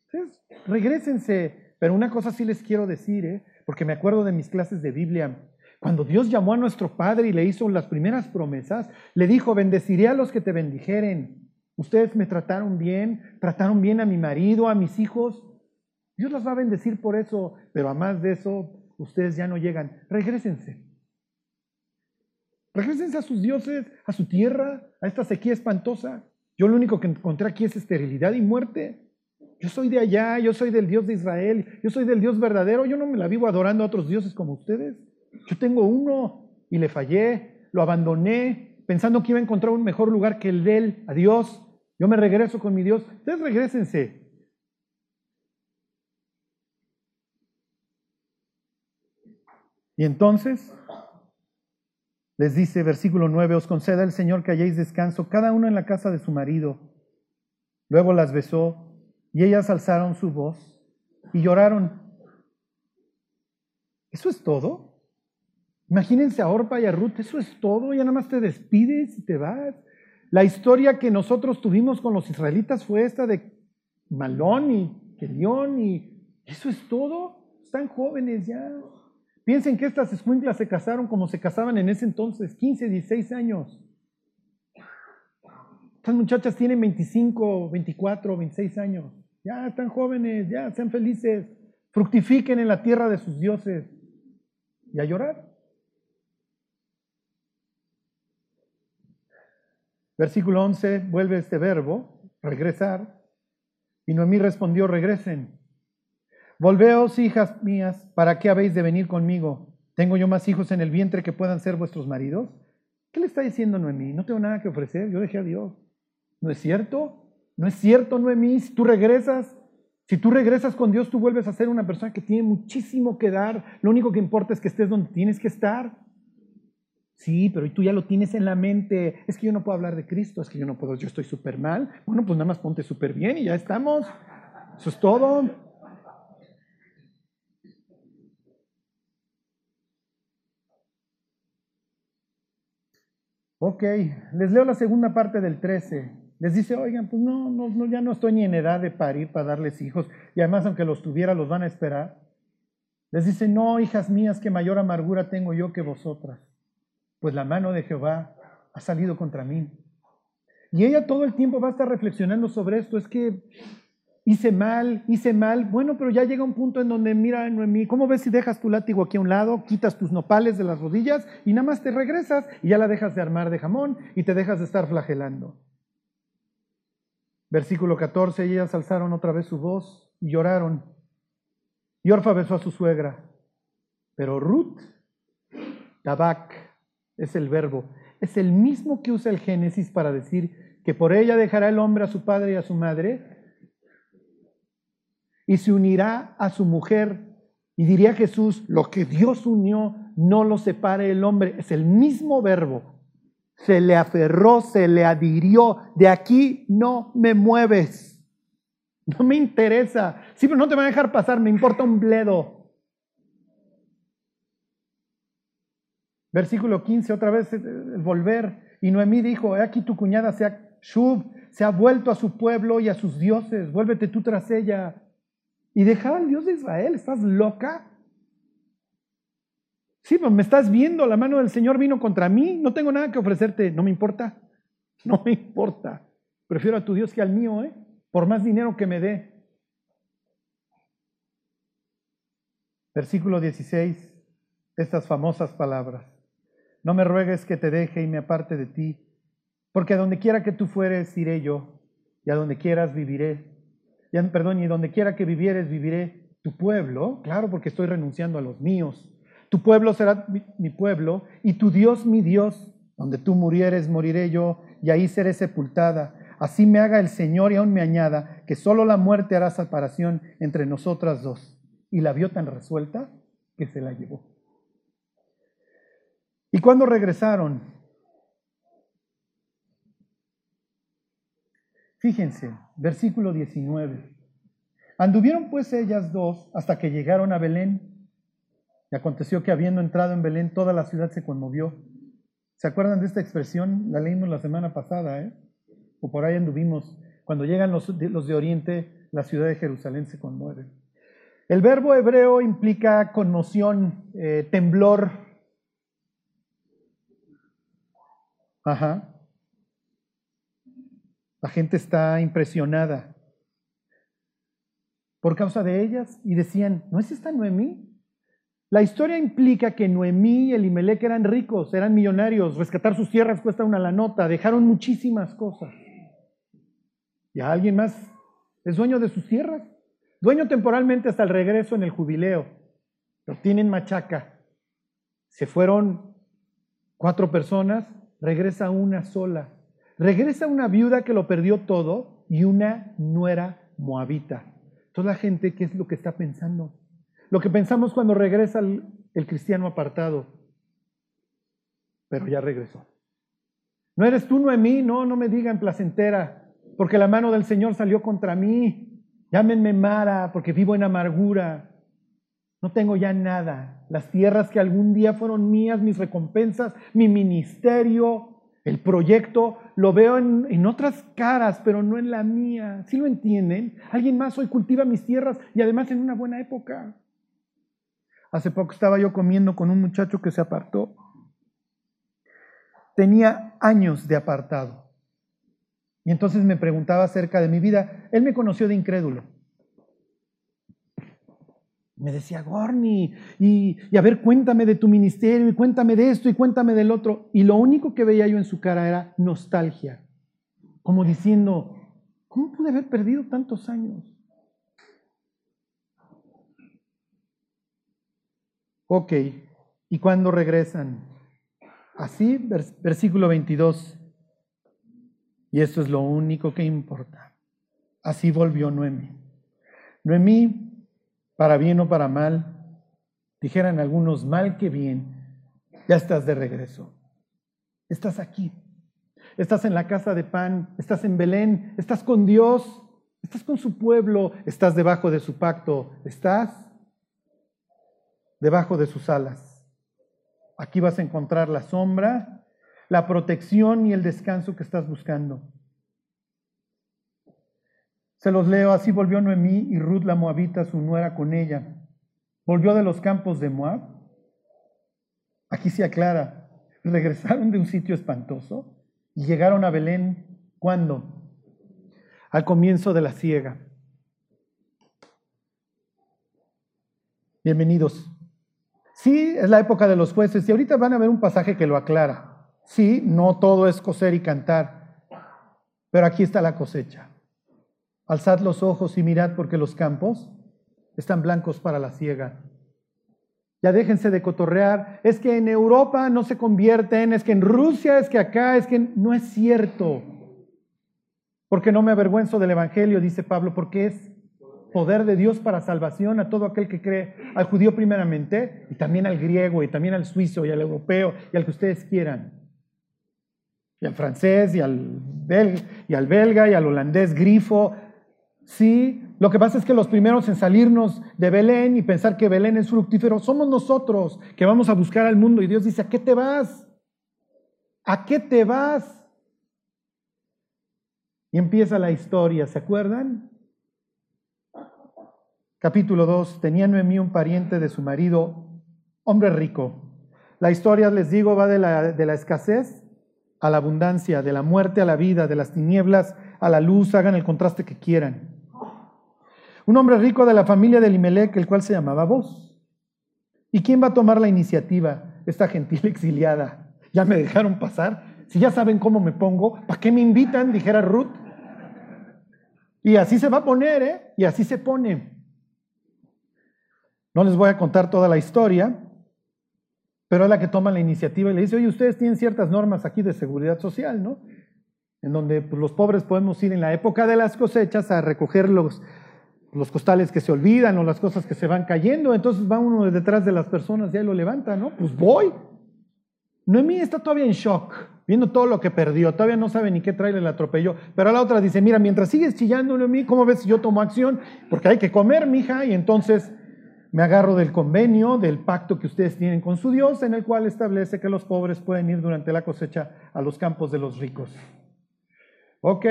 Ustedes regresense. Pero una cosa sí les quiero decir, ¿eh? porque me acuerdo de mis clases de Biblia. Cuando Dios llamó a nuestro Padre y le hizo las primeras promesas, le dijo, bendeciré a los que te bendijeren. Ustedes me trataron bien, trataron bien a mi marido, a mis hijos. Dios las va a bendecir por eso, pero a más de eso, ustedes ya no llegan. Regrésense. Regrésense a sus dioses, a su tierra, a esta sequía espantosa. Yo lo único que encontré aquí es esterilidad y muerte. Yo soy de allá, yo soy del Dios de Israel, yo soy del Dios verdadero, yo no me la vivo adorando a otros dioses como ustedes. Yo tengo uno y le fallé, lo abandoné, pensando que iba a encontrar un mejor lugar que el de él, a Dios. Yo me regreso con mi Dios. Ustedes regresense. Y entonces les dice, versículo 9, os conceda el Señor que hayáis descanso, cada uno en la casa de su marido. Luego las besó y ellas alzaron su voz y lloraron. ¿Eso es todo? Imagínense a Orpa y a Ruth, eso es todo, ya nada más te despides y te vas. La historia que nosotros tuvimos con los israelitas fue esta de Malón y Kelión y eso es todo. Están jóvenes ya. Piensen que estas escuinclas se casaron como se casaban en ese entonces, 15, 16 años. Estas muchachas tienen 25, 24, 26 años. Ya están jóvenes, ya sean felices. Fructifiquen en la tierra de sus dioses. Y a llorar. Versículo 11, vuelve este verbo, regresar. Y Noemí respondió, regresen. Volveos, hijas mías, ¿para qué habéis de venir conmigo? ¿Tengo yo más hijos en el vientre que puedan ser vuestros maridos? ¿Qué le está diciendo Noemí? No tengo nada que ofrecer, yo dejé a Dios. ¿No es cierto? ¿No es cierto, Noemí? Si tú regresas, si tú regresas con Dios, tú vuelves a ser una persona que tiene muchísimo que dar. Lo único que importa es que estés donde tienes que estar. Sí, pero tú ya lo tienes en la mente. Es que yo no puedo hablar de Cristo, es que yo no puedo, yo estoy súper mal. Bueno, pues nada más ponte súper bien y ya estamos. Eso es todo. Ok, les leo la segunda parte del 13. Les dice, oigan, pues no, no, ya no estoy ni en edad de parir para darles hijos. Y además, aunque los tuviera, los van a esperar. Les dice, no, hijas mías, que mayor amargura tengo yo que vosotras, pues la mano de Jehová ha salido contra mí. Y ella todo el tiempo va a estar reflexionando sobre esto, es que hice mal, hice mal. Bueno, pero ya llega un punto en donde, mira, Noemí, ¿cómo ves si dejas tu látigo aquí a un lado, quitas tus nopales de las rodillas y nada más te regresas y ya la dejas de armar de jamón y te dejas de estar flagelando? Versículo 14, ellas alzaron otra vez su voz y lloraron. Y Orfa besó a su suegra. Pero Ruth, tabak, es el verbo, es el mismo que usa el Génesis para decir que por ella dejará el hombre a su padre y a su madre y se unirá a su mujer. Y diría Jesús, lo que Dios unió, no lo separe el hombre. Es el mismo verbo. Se le aferró, se le adhirió. De aquí no me mueves. No me interesa. Sí, pero no te va a dejar pasar, me importa un bledo. Versículo 15, otra vez el volver. Y Noemí dijo, he aquí tu cuñada se ha, Shub, se ha vuelto a su pueblo y a sus dioses. Vuélvete tú tras ella y dejar al Dios de Israel. ¿Estás loca? Sí, pues me estás viendo, la mano del Señor vino contra mí, no tengo nada que ofrecerte, no me importa, no me importa. Prefiero a tu Dios que al mío, ¿eh? por más dinero que me dé. Versículo 16, estas famosas palabras. No me ruegues que te deje y me aparte de ti, porque a donde quiera que tú fueres, iré yo, y a donde quieras viviré perdón, y donde quiera que vivieres, viviré tu pueblo, claro, porque estoy renunciando a los míos. Tu pueblo será mi, pueblo y tu Dios mi Dios. Donde tú murieres, moriré yo, y ahí seré sepultada. Así me haga el Señor y aún me añada que solo la muerte hará separación entre nosotras dos. Y la vio tan resuelta que se la llevó. Y cuando regresaron, Fíjense, versículo 19. Anduvieron pues ellas dos hasta que llegaron a Belén. Y aconteció que habiendo entrado en Belén, toda la ciudad se conmovió. ¿Se acuerdan de esta expresión? La leímos la semana pasada, ¿eh? O por ahí anduvimos. Cuando llegan los de, los de Oriente, la ciudad de Jerusalén se conmueve. El verbo hebreo implica conmoción, eh, temblor. Ajá. La gente está impresionada por causa de ellas y decían, ¿no es esta Noemí? La historia implica que Noemí y Elimelech eran ricos, eran millonarios, rescatar sus tierras cuesta una la nota, dejaron muchísimas cosas. Y a alguien más es dueño de sus tierras, dueño temporalmente hasta el regreso en el jubileo, pero tienen machaca. Se fueron cuatro personas, regresa una sola. Regresa una viuda que lo perdió todo y una nuera moabita. Toda la gente, ¿qué es lo que está pensando? Lo que pensamos cuando regresa el, cristiano apartado. Pero ya regresó. No eres tú, Noemí, no, no me digan placentera, porque la mano del Señor salió contra mí. Llámenme Mara, porque vivo en amargura. No tengo ya nada. Las tierras que algún día fueron mías, mis recompensas, mi ministerio, el proyecto lo veo en, otras caras, pero no en la mía. ¿Sí lo entienden? Alguien más hoy cultiva mis tierras y además en una buena época. Hace poco estaba yo comiendo con un muchacho que se apartó. Tenía años de apartado. Y entonces me preguntaba acerca de mi vida. Él me conoció de incrédulo. Me decía, Gorni, y, a ver, cuéntame de tu ministerio, y cuéntame de esto, y cuéntame del otro. Y lo único que veía yo en su cara era nostalgia, como diciendo, ¿cómo pude haber perdido tantos años? Ok, ¿y cuándo regresan? Así, versículo 22. Y esto es lo único que importa. Así volvió Noemí. Noemí para bien o para mal, dijeran algunos mal que bien, ya estás de regreso. Estás aquí. Estás en la casa de pan, estás en Belén, estás con Dios, estás con su pueblo, estás debajo de su pacto, estás debajo de sus alas. Aquí vas a encontrar la sombra, la protección y el descanso que estás buscando. Se los leo, así volvió Noemí y Ruth la moabita, su nuera, con ella. volvió de los campos de Moab. Aquí se aclara, regresaron de un sitio espantoso y llegaron a Belén. ¿Cuándo? Al comienzo de la siega. Bienvenidos. Sí, es la época de los jueces y ahorita van a ver un pasaje que lo aclara. Sí, no todo es coser y cantar, pero aquí está la cosecha. Alzad los ojos y mirad porque los campos están blancos para la siega. Ya déjense de cotorrear. Es que en Europa no se convierten, es que en Rusia, es que acá, es que no es cierto. Porque no me avergüenzo del Evangelio, dice Pablo, porque es poder de Dios para salvación a todo aquel que cree, al judío primeramente, y también al griego, y también al suizo, y al europeo, y al que ustedes quieran. Y al francés, y al, y al belga, y al holandés grifo, Sí, lo que pasa es que los primeros en salirnos de Belén y pensar que Belén es fructífero somos nosotros que vamos a buscar al mundo y Dios dice, ¿a qué te vas? ¿A qué te vas? Y empieza la historia, ¿se acuerdan? Capítulo 2, tenía Noemí un pariente de su marido, hombre rico. La historia, les digo, va de la, de la escasez a la abundancia, de la muerte a la vida, de las tinieblas a la luz, hagan el contraste que quieran. Un hombre rico de la familia de Elimelech, el cual se llamaba Vos. ¿Y quién va a tomar la iniciativa? Esta gentil exiliada. Ya me dejaron pasar. Si ya saben cómo me pongo, ¿para qué me invitan? Dijera Ruth. Y así se va a poner, ¿eh? Y así se pone. No les voy a contar toda la historia, pero es la que toma la iniciativa y le dice, oye, ustedes tienen ciertas normas aquí de seguridad social, ¿no? En donde pues, los pobres podemos ir en la época de las cosechas a recoger los, los costales que se olvidan o las cosas que se van cayendo, entonces va uno detrás de las personas y ahí lo levanta, ¿no? Pues voy. Noemí está todavía en shock, viendo todo lo que perdió, todavía no sabe ni qué trailer le atropelló, pero la otra dice, mira, mientras sigues chillando, Noemí, ¿cómo ves si yo tomo acción? Porque hay que comer, mija, y entonces me agarro del convenio, del pacto que ustedes tienen con su Dios, en el cual establece que los pobres pueden ir durante la cosecha a los campos de los ricos. Ok,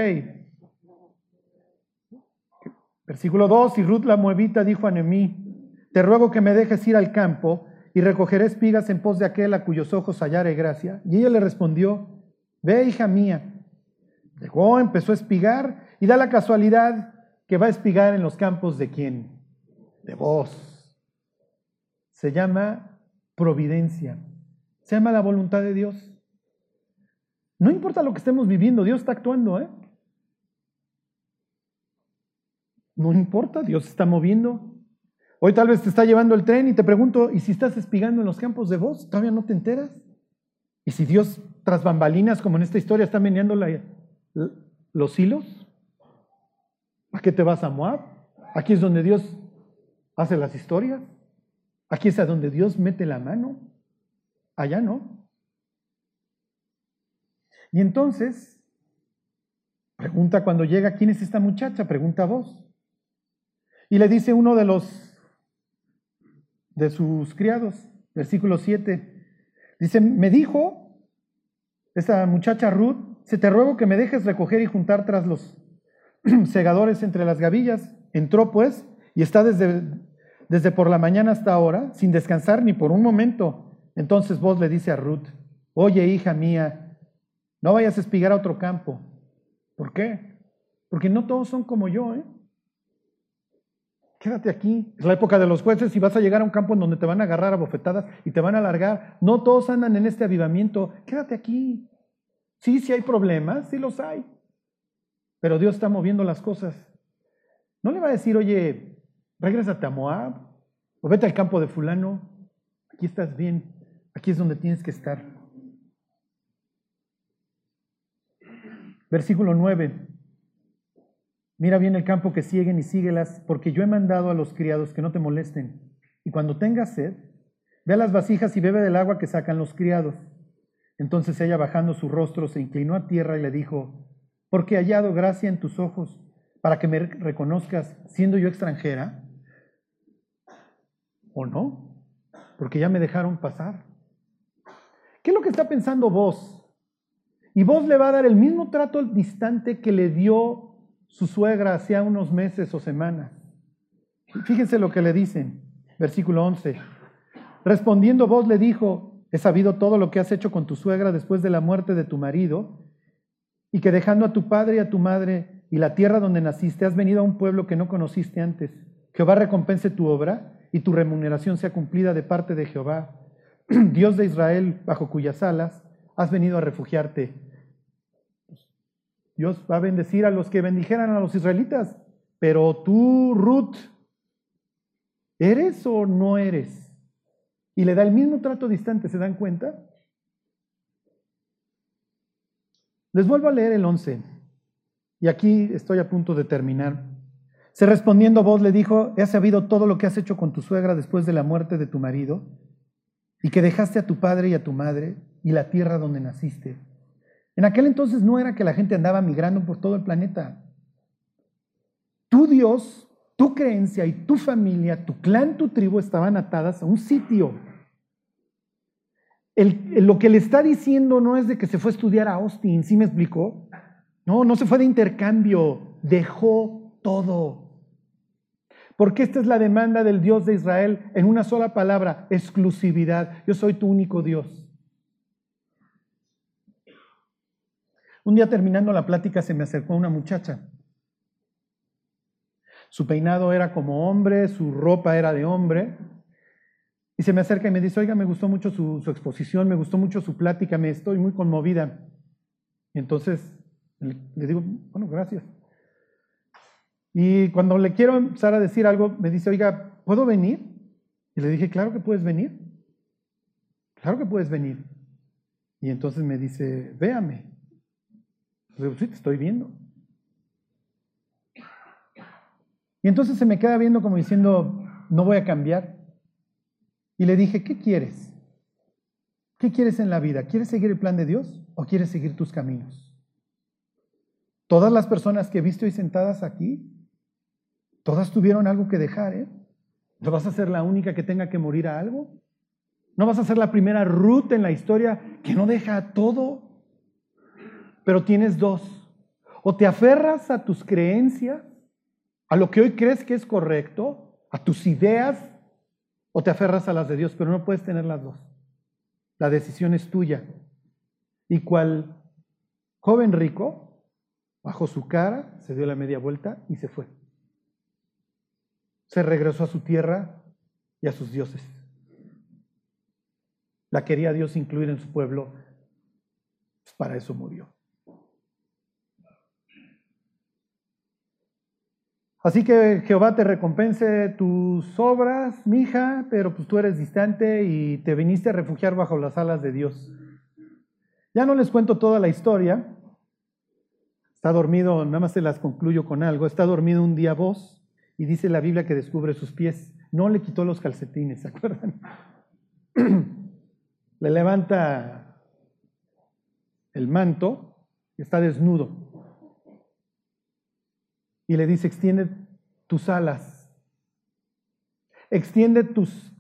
Versículo 2, y Ruth la Moabita dijo a Noemí, te ruego que me dejes ir al campo y recogeré espigas en pos de aquel a cuyos ojos hallare gracia. Y ella le respondió, ve hija mía. Llegó, empezó a espigar y da la casualidad que va a espigar en los campos de quién? De vos. Se llama providencia. Se llama la voluntad de Dios. No importa lo que estemos viviendo, Dios está actuando, ¿eh? No importa, Dios está moviendo. Hoy tal vez te está llevando el tren y te pregunto, ¿y si estás espigando en los campos de voz? ¿Todavía no te enteras? ¿Y si Dios tras bambalinas, como en esta historia, está meneando los hilos? ¿A qué te vas a Moab? Aquí es donde Dios hace las historias. Aquí es a donde Dios mete la mano. Allá no. Y entonces, pregunta cuando llega, ¿quién es esta muchacha? Pregunta vos. Y le dice uno de los de sus criados, versículo 7, dice, me dijo esta muchacha Ruth, se te ruego que me dejes recoger y juntar tras los segadores entre las gavillas. Entró pues y está desde, desde por la mañana hasta ahora, sin descansar ni por un momento. Entonces vos le dice a Ruth, oye hija mía, no vayas a espigar a otro campo. ¿Por qué? Porque no todos son como yo, ¿eh? Quédate aquí. Es la época de los jueces y vas a llegar a un campo en donde te van a agarrar a bofetadas y te van a alargar. No todos andan en este avivamiento. Quédate aquí. Sí, sí hay problemas, sí los hay. Pero Dios está moviendo las cosas. No le va a decir, oye, regrésate a Moab o vete al campo de fulano. Aquí estás bien. Aquí es donde tienes que estar. Versículo 9. Mira bien el campo que siguen y síguelas, porque yo he mandado a los criados que no te molesten. Y cuando tengas sed, ve a las vasijas y bebe del agua que sacan los criados. Entonces ella bajando su rostro se inclinó a tierra y le dijo, porque he hallado gracia en tus ojos para que me reconozcas siendo yo extranjera. ¿O no? Porque ya me dejaron pasar. ¿Qué es lo que está pensando vos? Y vos le va a dar el mismo trato al distante que le dio su suegra hacía unos meses o semanas. Fíjense lo que le dicen. versículo 11. Respondiendo vos le dijo, he sabido todo lo que has hecho con tu suegra después de la muerte de tu marido, y que dejando a tu padre y a tu madre y la tierra donde naciste, has venido a un pueblo que no conociste antes. Jehová recompense tu obra y tu remuneración sea cumplida de parte de Jehová, Dios de Israel, bajo cuyas alas has venido a refugiarte. Dios va a bendecir a los que bendijeran a los israelitas, pero tú, Ruth, ¿eres o no eres? Y le da el mismo trato distante, ¿se dan cuenta? Les vuelvo a leer el 11. Y aquí estoy a punto de terminar. Se respondiendo vos le dijo, he sabido todo lo que has hecho con tu suegra después de la muerte de tu marido, y que dejaste a tu padre y a tu madre y la tierra donde naciste. En aquel entonces no era que la gente andaba migrando por todo el planeta. Tu Dios, tu creencia y tu familia, tu clan, tu tribu estaban atadas a un sitio. lo que le está diciendo no es de que se fue a estudiar a Austin, ¿sí me explicó? No, no se fue de intercambio, dejó todo. Porque esta es la demanda del Dios de Israel en una sola palabra, exclusividad. Yo soy tu único Dios. Un día terminando la plática se me acercó una muchacha. Su peinado era como hombre, su ropa era de hombre. Y se me acerca y me dice, oiga, me gustó mucho su, exposición, me gustó mucho su plática, me estoy muy conmovida. Y entonces le, le digo, bueno, gracias. Y cuando le quiero empezar a decir algo, me dice, oiga, ¿puedo venir? Y le dije, claro que puedes venir. Claro que puedes venir. Y entonces me dice, véame. Sí, te estoy viendo. Y entonces se me queda viendo como diciendo, no voy a cambiar. Y le dije, ¿qué quieres? ¿Qué quieres en la vida? ¿Quieres seguir el plan de Dios o quieres seguir tus caminos? Todas las personas que he visto hoy sentadas aquí, todas tuvieron algo que dejar, ¿eh? ¿No vas a ser la única que tenga que morir a algo? ¿No vas a ser la primera Ruth en la historia que no deja todo? Pero tienes dos. O te aferras a tus creencias, a lo que hoy crees que es correcto, a tus ideas, o te aferras a las de Dios, pero no puedes tener las dos. La decisión es tuya. Y cual joven rico, bajó su cara, se dio la media vuelta y se fue. Se regresó a su tierra y a sus dioses. La quería Dios incluir en su pueblo, pues para eso murió. Así que Jehová te recompense tus obras, mija, pero pues tú eres distante y te viniste a refugiar bajo las alas de Dios. Ya no les cuento toda la historia. Está dormido, nada más se las concluyo con algo. Está dormido un día vos y dice la Biblia que descubre sus pies. No le quitó los calcetines, ¿se acuerdan? le levanta el manto y está desnudo y le dice, extiende tus alas, extiende tus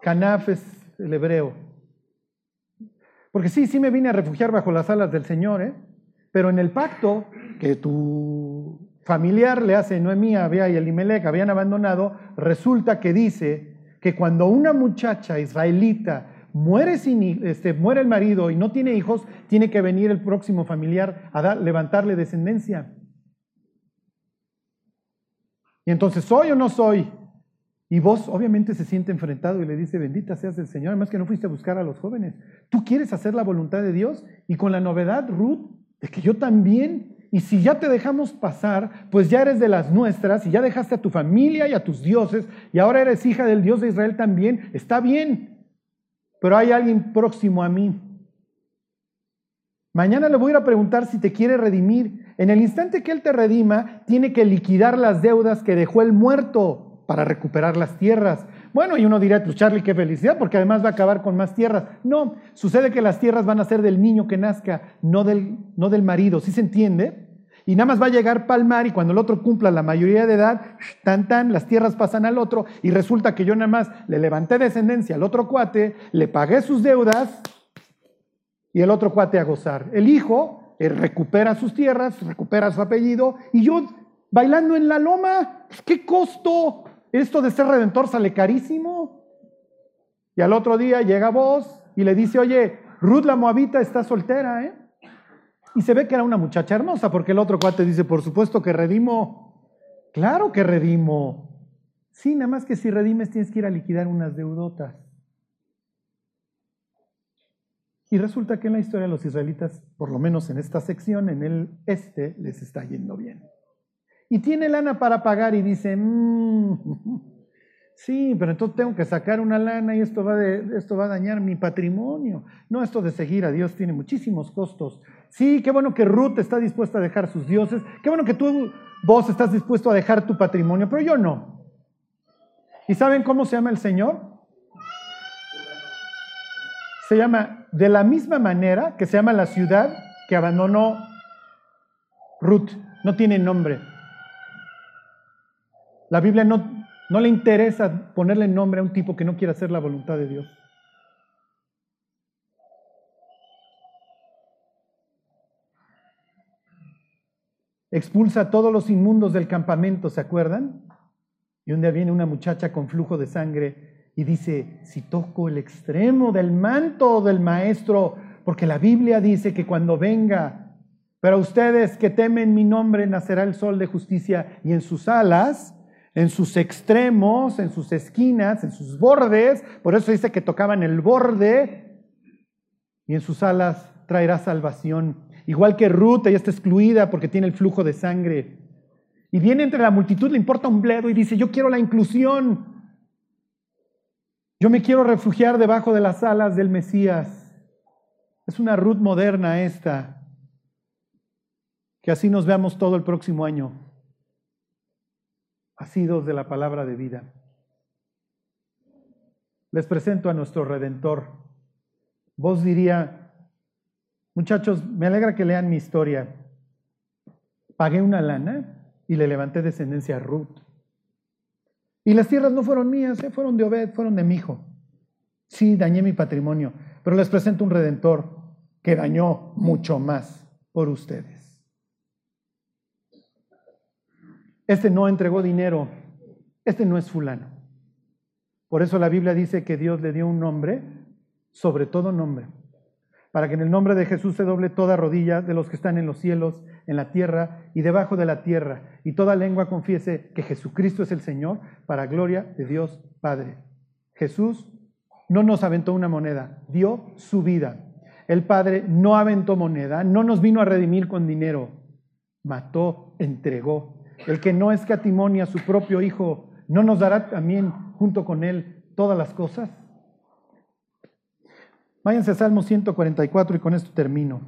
canafes, el hebreo. Porque sí, sí me vine a refugiar bajo las alas del Señor, ¿eh? pero en el pacto que tu familiar le hace Noemí, Abia y Elimelech habían abandonado, resulta que dice que cuando una muchacha israelita muere, sin, este, muere el marido y no tiene hijos, tiene que venir el próximo familiar a levantarle descendencia. Y entonces, ¿soy o no soy? Y vos obviamente se siente enfrentado y le dice, bendita seas el Señor, además que no fuiste a buscar a los jóvenes. Tú quieres hacer la voluntad de Dios y con la novedad, Ruth, de que yo también, y si ya te dejamos pasar, pues ya eres de las nuestras y ya dejaste a tu familia y a tus dioses y ahora eres hija del Dios de Israel también, está bien, pero hay alguien próximo a mí. Mañana le voy a ir a preguntar si te quiere redimir en el instante que Él te redima, tiene que liquidar las deudas que dejó el muerto para recuperar las tierras. Bueno, y uno dirá, pues Charlie, qué felicidad, porque además va a acabar con más tierras. No, sucede que las tierras van a ser del niño que nazca, no del, no del marido, ¿sí se entiende? Y nada más va a llegar palmar y cuando el otro cumpla la mayoría de edad, tan tan, las tierras pasan al otro y resulta que yo nada más le levanté descendencia al otro cuate, le pagué sus deudas y el otro cuate a gozar. El hijo recupera sus tierras, recupera su apellido, y yo bailando en la loma, pues, ¿qué costo? Esto de ser redentor sale carísimo. Y al otro día llega vos y le dice, oye, Ruth la Moabita está soltera, ¿eh? Y se ve que era una muchacha hermosa, porque el otro cuate dice, por supuesto que redimo. Claro que redimo. Sí, nada más que si redimes tienes que ir a liquidar unas deudotas. Y resulta que en la historia de los israelitas, por lo menos en esta sección, en el este, les está yendo bien. Y tiene lana para pagar y dice, mmm, sí, pero entonces tengo que sacar una lana y esto va, esto va a dañar mi patrimonio. No, esto de seguir a Dios tiene muchísimos costos. Sí, qué bueno que Ruth está dispuesta a dejar sus dioses, qué bueno que tú, vos estás dispuesto a dejar tu patrimonio, pero yo no. ¿Y saben cómo se llama el Señor? Se llama de la misma manera que se llama la ciudad que abandonó Ruth. No tiene nombre. La Biblia no, no le interesa ponerle nombre a un tipo que no quiere hacer la voluntad de Dios. Expulsa a todos los inmundos del campamento, ¿se acuerdan? Y un día viene una muchacha con flujo de sangre y dice, si toco el extremo del manto del maestro, porque la Biblia dice que cuando venga, pero ustedes que temen mi nombre, nacerá el sol de justicia y en sus alas, en sus extremos, en sus esquinas, en sus bordes, por eso dice que tocaban el borde, y en sus alas traerá salvación. Igual que Ruth, ella está excluida porque tiene el flujo de sangre. Y viene entre la multitud, le importa un bledo y dice, yo quiero la inclusión. Yo me quiero refugiar debajo de las alas del Mesías. Es una Ruth moderna esta. Que así nos veamos todo el próximo año. Asidos de la palabra de vida. Les presento a nuestro Redentor. Vos diría, muchachos, me alegra que lean mi historia. Pagué una lana y le levanté descendencia a Ruth. Y las tierras no fueron mías, ¿eh? fueron de Obed, fueron de mi hijo. Sí, dañé mi patrimonio, pero les presento un redentor que dañó mucho más por ustedes. Este no entregó dinero, este no es fulano. Por eso la Biblia dice que Dios le dio un nombre sobre todo nombre, para que en el nombre de Jesús se doble toda rodilla de los que están en los cielos, en la tierra y debajo de la tierra, y toda lengua confiese que Jesucristo es el Señor, para gloria de Dios Padre. Jesús no nos aventó una moneda, dio su vida. El Padre no aventó moneda, no nos vino a redimir con dinero, mató, entregó. El que no escatimonia a su propio Hijo, ¿no nos dará también junto con Él todas las cosas? Váyanse a Salmo 144 y con esto termino.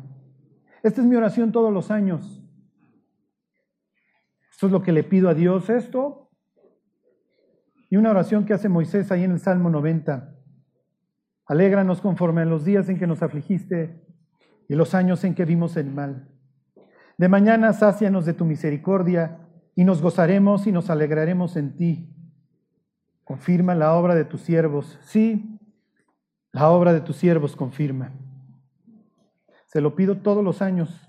Esta es mi oración todos los años. Esto es lo que le pido a Dios, esto. Y una oración que hace Moisés ahí en el Salmo 90. Alégranos conforme a los días en que nos afligiste y los años en que vimos el mal. De mañana sácianos de tu misericordia y nos gozaremos y nos alegraremos en ti. Confirma la obra de tus siervos. Sí, la obra de tus siervos confirma. Se lo pido todos los años.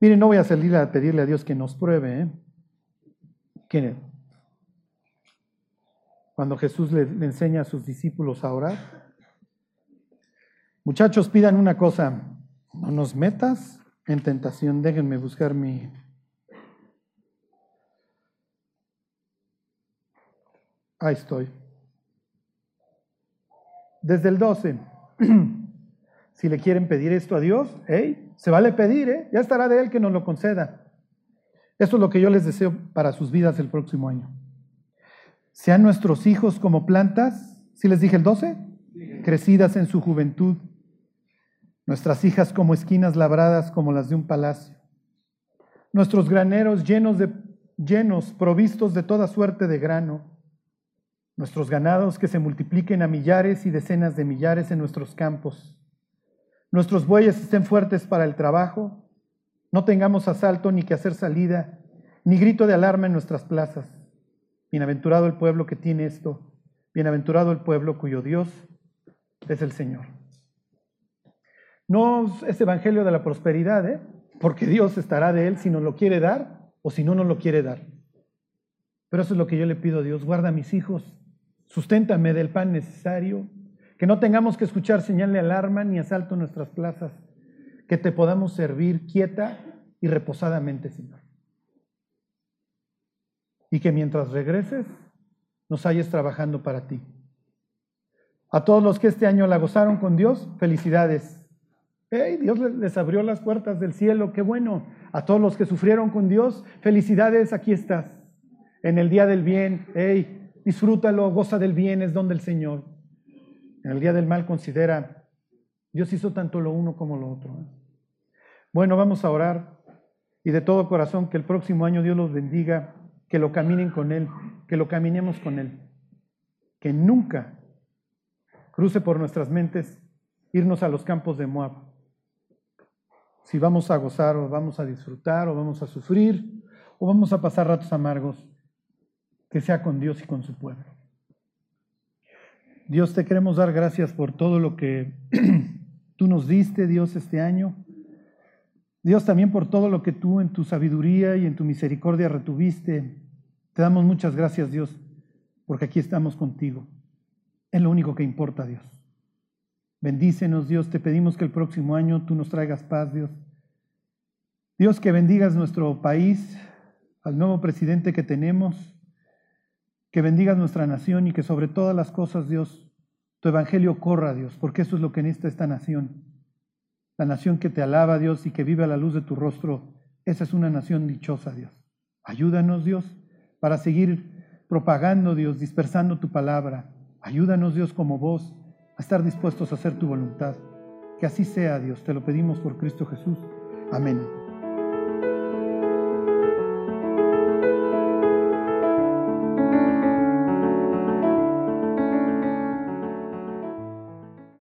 Miren, no voy a salir a pedirle a Dios que nos pruebe. ¿eh? Cuando Jesús le, le enseña a sus discípulos a orar. Muchachos, pidan una cosa. No nos metas en tentación. Déjenme buscar mi... Ahí estoy desde el 12. si le quieren pedir esto a Dios, se vale pedir, ¿eh? ya estará de Él que nos lo conceda. Esto es lo que yo les deseo para sus vidas el próximo año. Sean nuestros hijos como plantas, si les dije el 12, crecidas en su juventud. Nuestras hijas como esquinas labradas como las de un palacio. Nuestros graneros llenos de llenos, provistos de toda suerte de grano nuestros ganados que se multipliquen a millares y decenas de millares en nuestros campos. Nuestros bueyes estén fuertes para el trabajo, no tengamos asalto ni que hacer salida, ni grito de alarma en nuestras plazas. Bienaventurado el pueblo que tiene esto, bienaventurado el pueblo cuyo Dios es el Señor. No es evangelio de la prosperidad, ¿eh? porque Dios estará de él si nos lo quiere dar o si no nos lo quiere dar. Pero eso es lo que yo le pido a Dios. Guarda a mis hijos, susténtame del pan necesario, que no tengamos que escuchar señal de alarma ni asalto en nuestras plazas, que te podamos servir quieta y reposadamente, Señor. Y que mientras regreses, nos halles trabajando para ti. A todos los que este año la gozaron con Dios, felicidades. Hey, Dios les abrió las puertas del cielo, qué bueno. A todos los que sufrieron con Dios, felicidades, aquí estás. En el día del bien, hey, disfrútalo, goza del bien, es donde el Señor. En el día del mal considera, Dios hizo tanto lo uno como lo otro. Bueno, vamos a orar y de todo corazón que el próximo año Dios los bendiga, que lo caminen con Él, que lo caminemos con Él. Que nunca cruce por nuestras mentes irnos a los campos de Moab si vamos a gozar o vamos a disfrutar o vamos a sufrir o vamos a pasar ratos amargos, que sea con Dios y con su pueblo. Dios, te queremos dar gracias por todo lo que tú nos diste, Dios, este año. Dios, también por todo lo que tú en tu sabiduría y en tu misericordia retuviste. Te damos muchas gracias, Dios, porque aquí estamos contigo. Es lo único que importa, Dios. Bendícenos, Dios, te pedimos que el próximo año tú nos traigas paz, Dios. Dios, que bendigas nuestro país, al nuevo presidente que tenemos, que bendigas nuestra nación y que sobre todas las cosas, Dios, tu evangelio corra, Dios, porque eso es lo que necesita esta nación. La nación que te alaba, Dios, y que vive a la luz de tu rostro, esa es una nación dichosa, Dios. Ayúdanos, Dios, para seguir propagando, Dios, dispersando tu palabra. Ayúdanos, Dios, como vos a estar dispuestos a hacer tu voluntad. Que así sea, Dios, te lo pedimos por Cristo Jesús. Amén.